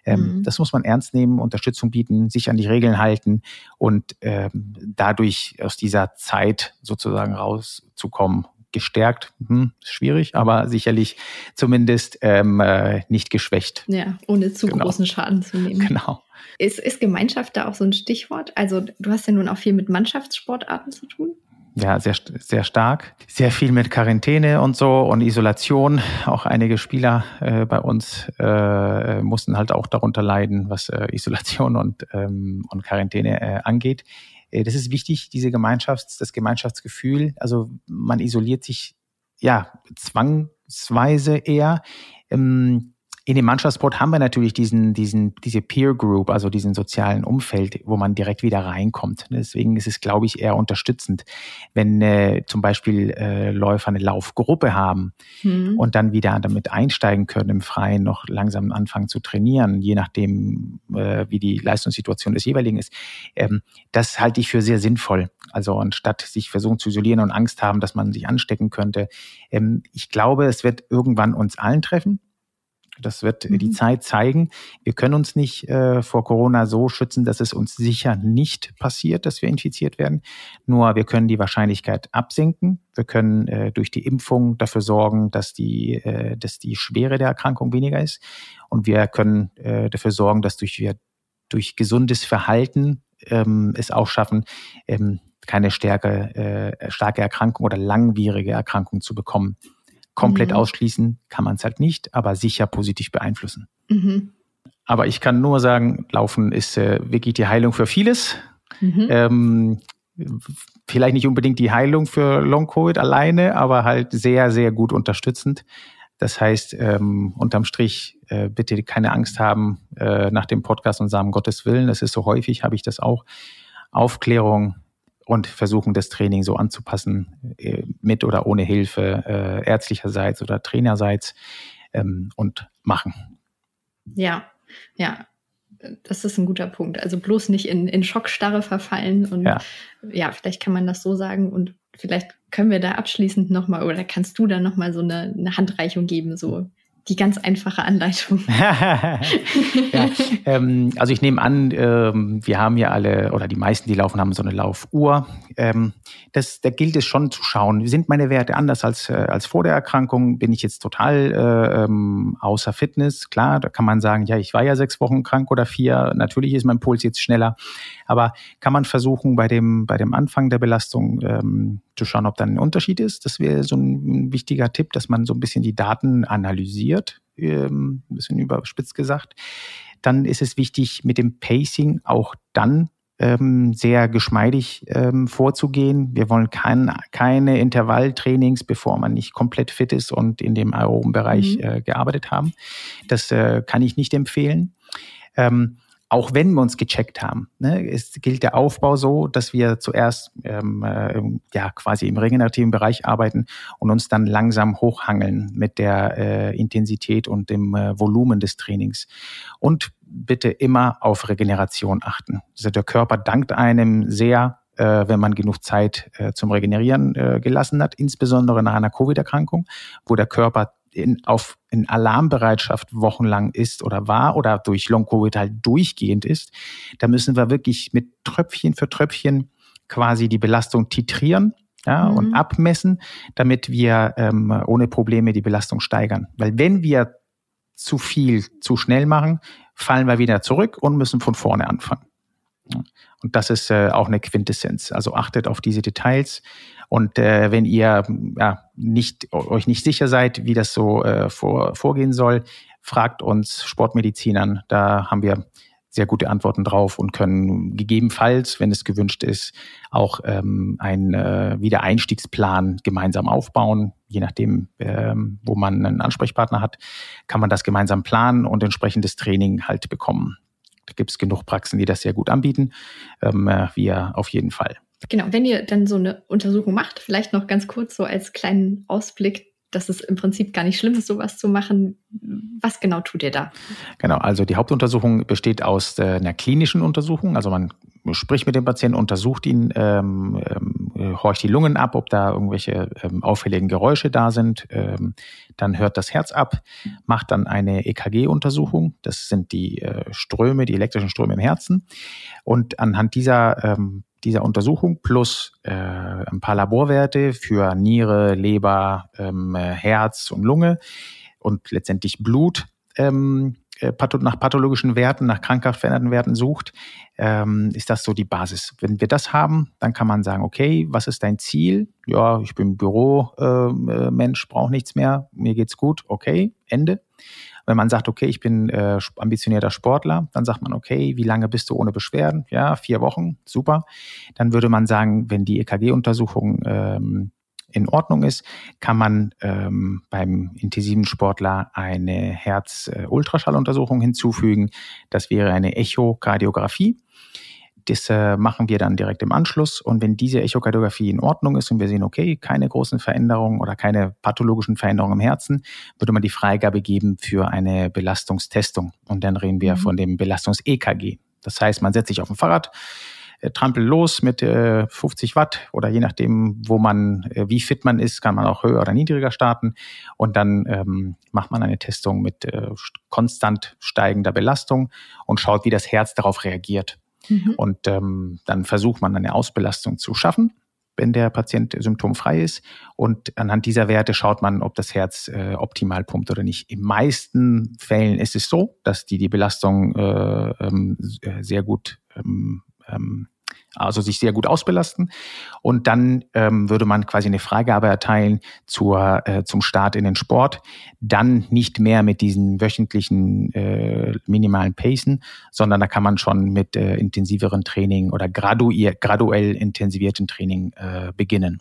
Ähm, mhm. Das muss man ernst nehmen, Unterstützung bieten, sich an die Regeln halten und ähm, dadurch aus dieser Zeit sozusagen rauszukommen gestärkt, hm, schwierig, aber sicherlich zumindest ähm, äh, nicht geschwächt. Ja, ohne zu genau. großen Schaden zu nehmen. Genau. Ist, ist Gemeinschaft da auch so ein Stichwort? Also du hast ja nun auch viel mit Mannschaftssportarten zu tun. Ja, sehr, sehr stark. Sehr viel mit Quarantäne und so und Isolation. Auch einige Spieler äh, bei uns äh, mussten halt auch darunter leiden, was äh, Isolation und, ähm, und Quarantäne äh, angeht. Äh, das ist wichtig, diese Gemeinschafts-, das Gemeinschaftsgefühl. Also man isoliert sich ja zwangsweise eher. Ähm, in dem Mannschaftssport haben wir natürlich diesen, diesen, diese Peer Group, also diesen sozialen Umfeld, wo man direkt wieder reinkommt. Deswegen ist es, glaube ich, eher unterstützend, wenn äh, zum Beispiel äh, Läufer eine Laufgruppe haben mhm. und dann wieder damit einsteigen können im Freien, noch langsam anfangen zu trainieren, je nachdem, äh, wie die Leistungssituation des jeweiligen ist. Ähm, das halte ich für sehr sinnvoll. Also anstatt sich versuchen zu isolieren und Angst haben, dass man sich anstecken könnte. Ähm, ich glaube, es wird irgendwann uns allen treffen. Das wird mhm. die Zeit zeigen. Wir können uns nicht äh, vor Corona so schützen, dass es uns sicher nicht passiert, dass wir infiziert werden. Nur wir können die Wahrscheinlichkeit absenken. Wir können äh, durch die Impfung dafür sorgen, dass die, äh, dass die Schwere der Erkrankung weniger ist. Und wir können äh, dafür sorgen, dass durch, wir, durch gesundes Verhalten ähm, es auch schaffen, ähm, keine stärke, äh, starke Erkrankung oder langwierige Erkrankung zu bekommen. Komplett mhm. ausschließen kann man es halt nicht, aber sicher positiv beeinflussen. Mhm. Aber ich kann nur sagen, Laufen ist äh, wirklich die Heilung für vieles. Mhm. Ähm, vielleicht nicht unbedingt die Heilung für Long-Covid alleine, aber halt sehr, sehr gut unterstützend. Das heißt, ähm, unterm Strich äh, bitte keine Angst haben äh, nach dem Podcast und sagen, Gottes Willen, das ist so häufig, habe ich das auch. Aufklärung, und versuchen, das Training so anzupassen, äh, mit oder ohne Hilfe, äh, ärztlicherseits oder trainerseits ähm, und machen. Ja, ja, das ist ein guter Punkt. Also bloß nicht in, in Schockstarre verfallen und ja. ja, vielleicht kann man das so sagen und vielleicht können wir da abschließend nochmal oder kannst du da nochmal so eine, eine Handreichung geben, so die ganz einfache Anleitung. (laughs) ja, ähm, also ich nehme an, ähm, wir haben ja alle oder die meisten, die laufen, haben so eine Laufuhr. Ähm, das, da gilt es schon zu schauen, sind meine Werte anders als, äh, als vor der Erkrankung? Bin ich jetzt total äh, ähm, außer Fitness? Klar, da kann man sagen, ja, ich war ja sechs Wochen krank oder vier. Natürlich ist mein Puls jetzt schneller. Aber kann man versuchen, bei dem, bei dem Anfang der Belastung ähm, zu schauen, ob da ein Unterschied ist? Das wäre so ein wichtiger Tipp, dass man so ein bisschen die Daten analysiert, ähm, ein bisschen überspitzt gesagt. Dann ist es wichtig, mit dem Pacing auch dann ähm, sehr geschmeidig ähm, vorzugehen. Wir wollen kein, keine Intervalltrainings, bevor man nicht komplett fit ist und in dem aeroben Bereich mhm. äh, gearbeitet haben. Das äh, kann ich nicht empfehlen. Ähm, auch wenn wir uns gecheckt haben. Ne, es gilt der Aufbau so, dass wir zuerst ähm, äh, ja quasi im regenerativen Bereich arbeiten und uns dann langsam hochhangeln mit der äh, Intensität und dem äh, Volumen des Trainings. Und bitte immer auf Regeneration achten. Also der Körper dankt einem sehr, äh, wenn man genug Zeit äh, zum Regenerieren äh, gelassen hat, insbesondere nach einer Covid-Erkrankung, wo der Körper in, auf in Alarmbereitschaft wochenlang ist oder war oder durch Long-Covid halt durchgehend ist, da müssen wir wirklich mit Tröpfchen für Tröpfchen quasi die Belastung titrieren ja, mhm. und abmessen, damit wir ähm, ohne Probleme die Belastung steigern. Weil wenn wir zu viel zu schnell machen, fallen wir wieder zurück und müssen von vorne anfangen. Und das ist äh, auch eine Quintessenz. Also achtet auf diese Details. Und äh, wenn ihr ja, nicht, euch nicht sicher seid, wie das so äh, vor, vorgehen soll, fragt uns Sportmedizinern. Da haben wir sehr gute Antworten drauf und können gegebenenfalls, wenn es gewünscht ist, auch ähm, einen äh, Wiedereinstiegsplan gemeinsam aufbauen. Je nachdem, ähm, wo man einen Ansprechpartner hat, kann man das gemeinsam planen und entsprechendes Training halt bekommen. Gibt es genug Praxen, die das sehr gut anbieten. Ähm, äh, wir auf jeden Fall. Genau, wenn ihr dann so eine Untersuchung macht, vielleicht noch ganz kurz so als kleinen Ausblick, dass es im Prinzip gar nicht schlimm ist, sowas zu machen. Was genau tut ihr da? Genau, also die Hauptuntersuchung besteht aus äh, einer klinischen Untersuchung. Also man spricht mit dem Patienten, untersucht ihn ähm, ähm, äh, horcht die Lungen ab, ob da irgendwelche ähm, auffälligen Geräusche da sind. Ähm, dann hört das Herz ab, macht dann eine EKG-Untersuchung. Das sind die äh, Ströme, die elektrischen Ströme im Herzen. Und anhand dieser ähm, dieser Untersuchung plus äh, ein paar Laborwerte für Niere, Leber, ähm, Herz und Lunge und letztendlich Blut ähm, äh, nach pathologischen Werten, nach krankhaft veränderten Werten sucht, ähm, ist das so die Basis. Wenn wir das haben, dann kann man sagen, okay, was ist dein Ziel? Ja, ich bin Büromensch, äh, brauche nichts mehr, mir geht's gut, okay, Ende. Wenn man sagt, okay, ich bin äh, ambitionierter Sportler, dann sagt man, okay, wie lange bist du ohne Beschwerden? Ja, vier Wochen, super. Dann würde man sagen, wenn die EKG-Untersuchung ähm, in Ordnung ist, kann man ähm, beim intensiven Sportler eine Herz-Ultraschalluntersuchung hinzufügen. Das wäre eine Echokardiographie. Das äh, machen wir dann direkt im Anschluss. Und wenn diese Echokardiographie in Ordnung ist und wir sehen, okay, keine großen Veränderungen oder keine pathologischen Veränderungen im Herzen, würde man die Freigabe geben für eine Belastungstestung. Und dann reden wir mhm. von dem Belastungs-EKG. Das heißt, man setzt sich auf ein Fahrrad, äh, trampel los mit äh, 50 Watt oder je nachdem, wo man, äh, wie fit man ist, kann man auch höher oder niedriger starten. Und dann ähm, macht man eine Testung mit äh, konstant steigender Belastung und schaut, wie das Herz darauf reagiert. Mhm. Und ähm, dann versucht man eine Ausbelastung zu schaffen wenn der Patient symptomfrei ist. Und anhand dieser Werte schaut man, ob das Herz äh, optimal pumpt oder nicht. In meisten Fällen ist es so, dass die die Belastung äh, ähm, äh, sehr gut ähm, ähm, also sich sehr gut ausbelasten. Und dann ähm, würde man quasi eine Freigabe erteilen zur, äh, zum Start in den Sport. Dann nicht mehr mit diesen wöchentlichen äh, minimalen Pacen, sondern da kann man schon mit äh, intensiveren Training oder graduier, graduell intensivierten Training äh, beginnen.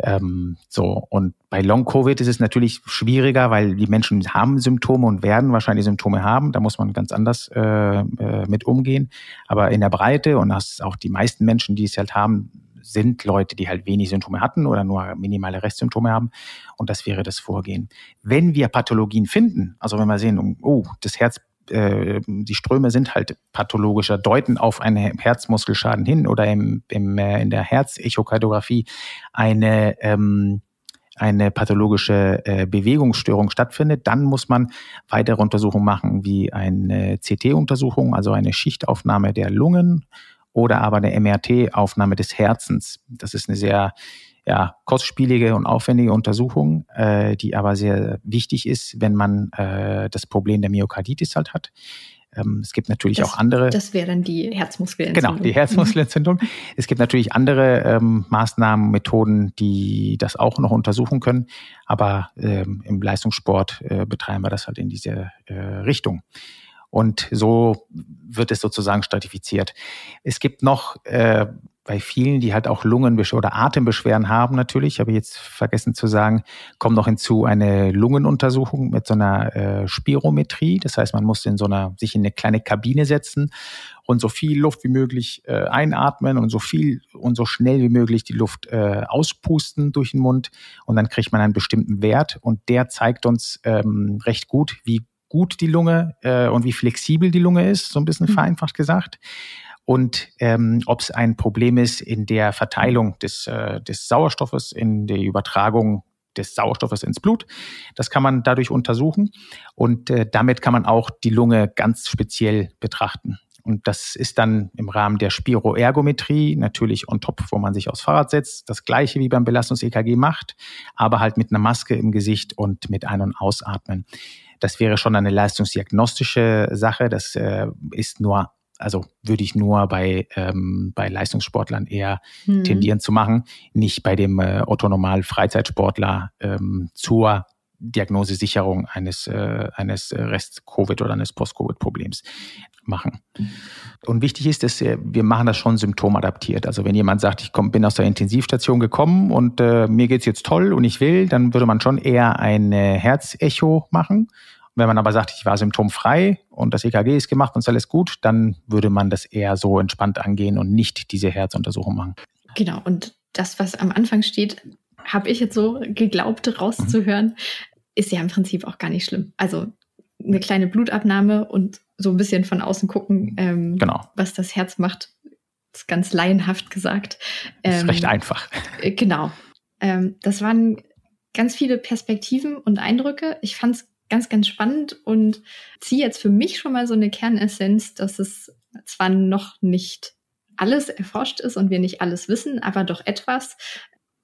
Ähm, so, und bei Long-Covid ist es natürlich schwieriger, weil die Menschen haben Symptome und werden wahrscheinlich Symptome haben. Da muss man ganz anders äh, äh, mit umgehen. Aber in der Breite, und das auch die meisten Menschen, die es halt haben, sind Leute, die halt wenig Symptome hatten oder nur minimale Restsymptome haben. Und das wäre das Vorgehen. Wenn wir Pathologien finden, also wenn wir sehen, oh, das Herz äh, die Ströme sind halt pathologischer, deuten auf einen Herzmuskelschaden hin oder im, im, äh, in der Herzechokardiographie eine, ähm, eine pathologische äh, Bewegungsstörung stattfindet, dann muss man weitere Untersuchungen machen, wie eine CT-Untersuchung, also eine Schichtaufnahme der Lungen oder aber eine MRT-Aufnahme des Herzens. Das ist eine sehr ja, kostspielige und aufwendige Untersuchung, äh, die aber sehr wichtig ist, wenn man äh, das Problem der Myokarditis halt hat. Ähm, es gibt natürlich das, auch andere. Das wäre dann die Herzmuskelentzündung. Genau, die Herzmuskelentzündung. es gibt natürlich andere ähm, Maßnahmen, Methoden, die das auch noch untersuchen können. Aber ähm, im Leistungssport äh, betreiben wir das halt in diese äh, Richtung. Und so wird es sozusagen stratifiziert. Es gibt noch äh, bei vielen, die halt auch Lungenbeschwerden oder Atembeschwerden haben natürlich, habe ich jetzt vergessen zu sagen, kommt noch hinzu eine Lungenuntersuchung mit so einer äh, Spirometrie. Das heißt, man muss in so einer, sich in eine kleine Kabine setzen und so viel Luft wie möglich äh, einatmen und so viel und so schnell wie möglich die Luft äh, auspusten durch den Mund. Und dann kriegt man einen bestimmten Wert und der zeigt uns ähm, recht gut, wie gut die Lunge äh, und wie flexibel die Lunge ist, so ein bisschen mhm. vereinfacht gesagt und ähm, ob es ein Problem ist in der Verteilung des, äh, des Sauerstoffes, in der Übertragung des Sauerstoffes ins Blut. Das kann man dadurch untersuchen und äh, damit kann man auch die Lunge ganz speziell betrachten. Und das ist dann im Rahmen der Spiroergometrie natürlich on top, wo man sich aufs Fahrrad setzt, das gleiche wie beim Belastungs-EKG macht, aber halt mit einer Maske im Gesicht und mit Ein- und Ausatmen. Das wäre schon eine leistungsdiagnostische Sache. Das äh, ist nur also würde ich nur bei, ähm, bei Leistungssportlern eher mhm. tendieren zu machen, nicht bei dem äh, Otto-Normal-Freizeitsportler ähm, zur Diagnosesicherung eines, äh, eines Rest-Covid oder eines Post-Covid-Problems machen. Und wichtig ist, dass wir machen das schon symptomadaptiert. Also wenn jemand sagt, ich komm, bin aus der Intensivstation gekommen und äh, mir geht's jetzt toll und ich will, dann würde man schon eher ein Herzecho machen wenn man aber sagt, ich war symptomfrei und das EKG ist gemacht und ist alles gut, dann würde man das eher so entspannt angehen und nicht diese Herzuntersuchung machen. Genau, und das, was am Anfang steht, habe ich jetzt so geglaubt rauszuhören, mhm. ist ja im Prinzip auch gar nicht schlimm. Also eine kleine Blutabnahme und so ein bisschen von außen gucken, ähm, genau. was das Herz macht, ganz laienhaft gesagt. Ähm, ist recht einfach. Äh, genau. Ähm, das waren ganz viele Perspektiven und Eindrücke. Ich fand es ganz, ganz spannend und ziehe jetzt für mich schon mal so eine Kernessenz, dass es zwar noch nicht alles erforscht ist und wir nicht alles wissen, aber doch etwas.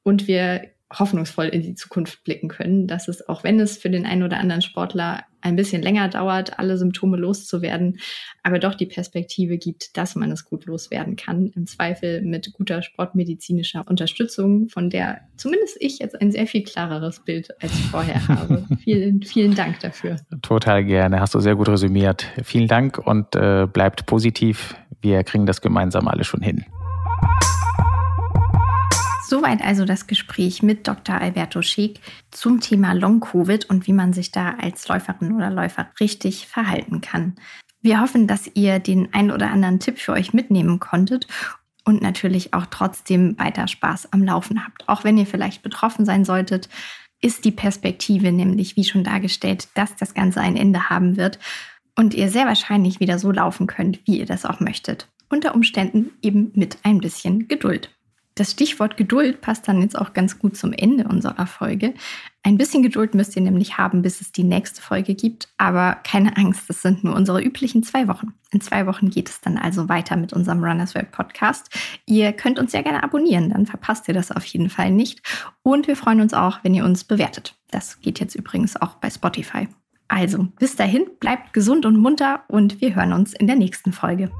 Und wir hoffnungsvoll in die Zukunft blicken können, dass es, auch wenn es für den einen oder anderen Sportler ein bisschen länger dauert, alle Symptome loszuwerden, aber doch die Perspektive gibt, dass man es gut loswerden kann. Im Zweifel mit guter sportmedizinischer Unterstützung, von der zumindest ich jetzt ein sehr viel klareres Bild als vorher habe. (laughs) vielen, vielen Dank dafür. Total gerne. Hast du sehr gut resümiert. Vielen Dank und äh, bleibt positiv. Wir kriegen das gemeinsam alle schon hin. Soweit also das Gespräch mit Dr. Alberto Schick zum Thema Long-Covid und wie man sich da als Läuferin oder Läufer richtig verhalten kann. Wir hoffen, dass ihr den ein oder anderen Tipp für euch mitnehmen konntet und natürlich auch trotzdem weiter Spaß am Laufen habt. Auch wenn ihr vielleicht betroffen sein solltet, ist die Perspektive nämlich, wie schon dargestellt, dass das Ganze ein Ende haben wird und ihr sehr wahrscheinlich wieder so laufen könnt, wie ihr das auch möchtet. Unter Umständen eben mit ein bisschen Geduld. Das Stichwort Geduld passt dann jetzt auch ganz gut zum Ende unserer Folge. Ein bisschen Geduld müsst ihr nämlich haben, bis es die nächste Folge gibt. Aber keine Angst, das sind nur unsere üblichen zwei Wochen. In zwei Wochen geht es dann also weiter mit unserem Runners World Podcast. Ihr könnt uns ja gerne abonnieren, dann verpasst ihr das auf jeden Fall nicht. Und wir freuen uns auch, wenn ihr uns bewertet. Das geht jetzt übrigens auch bei Spotify. Also, bis dahin, bleibt gesund und munter und wir hören uns in der nächsten Folge.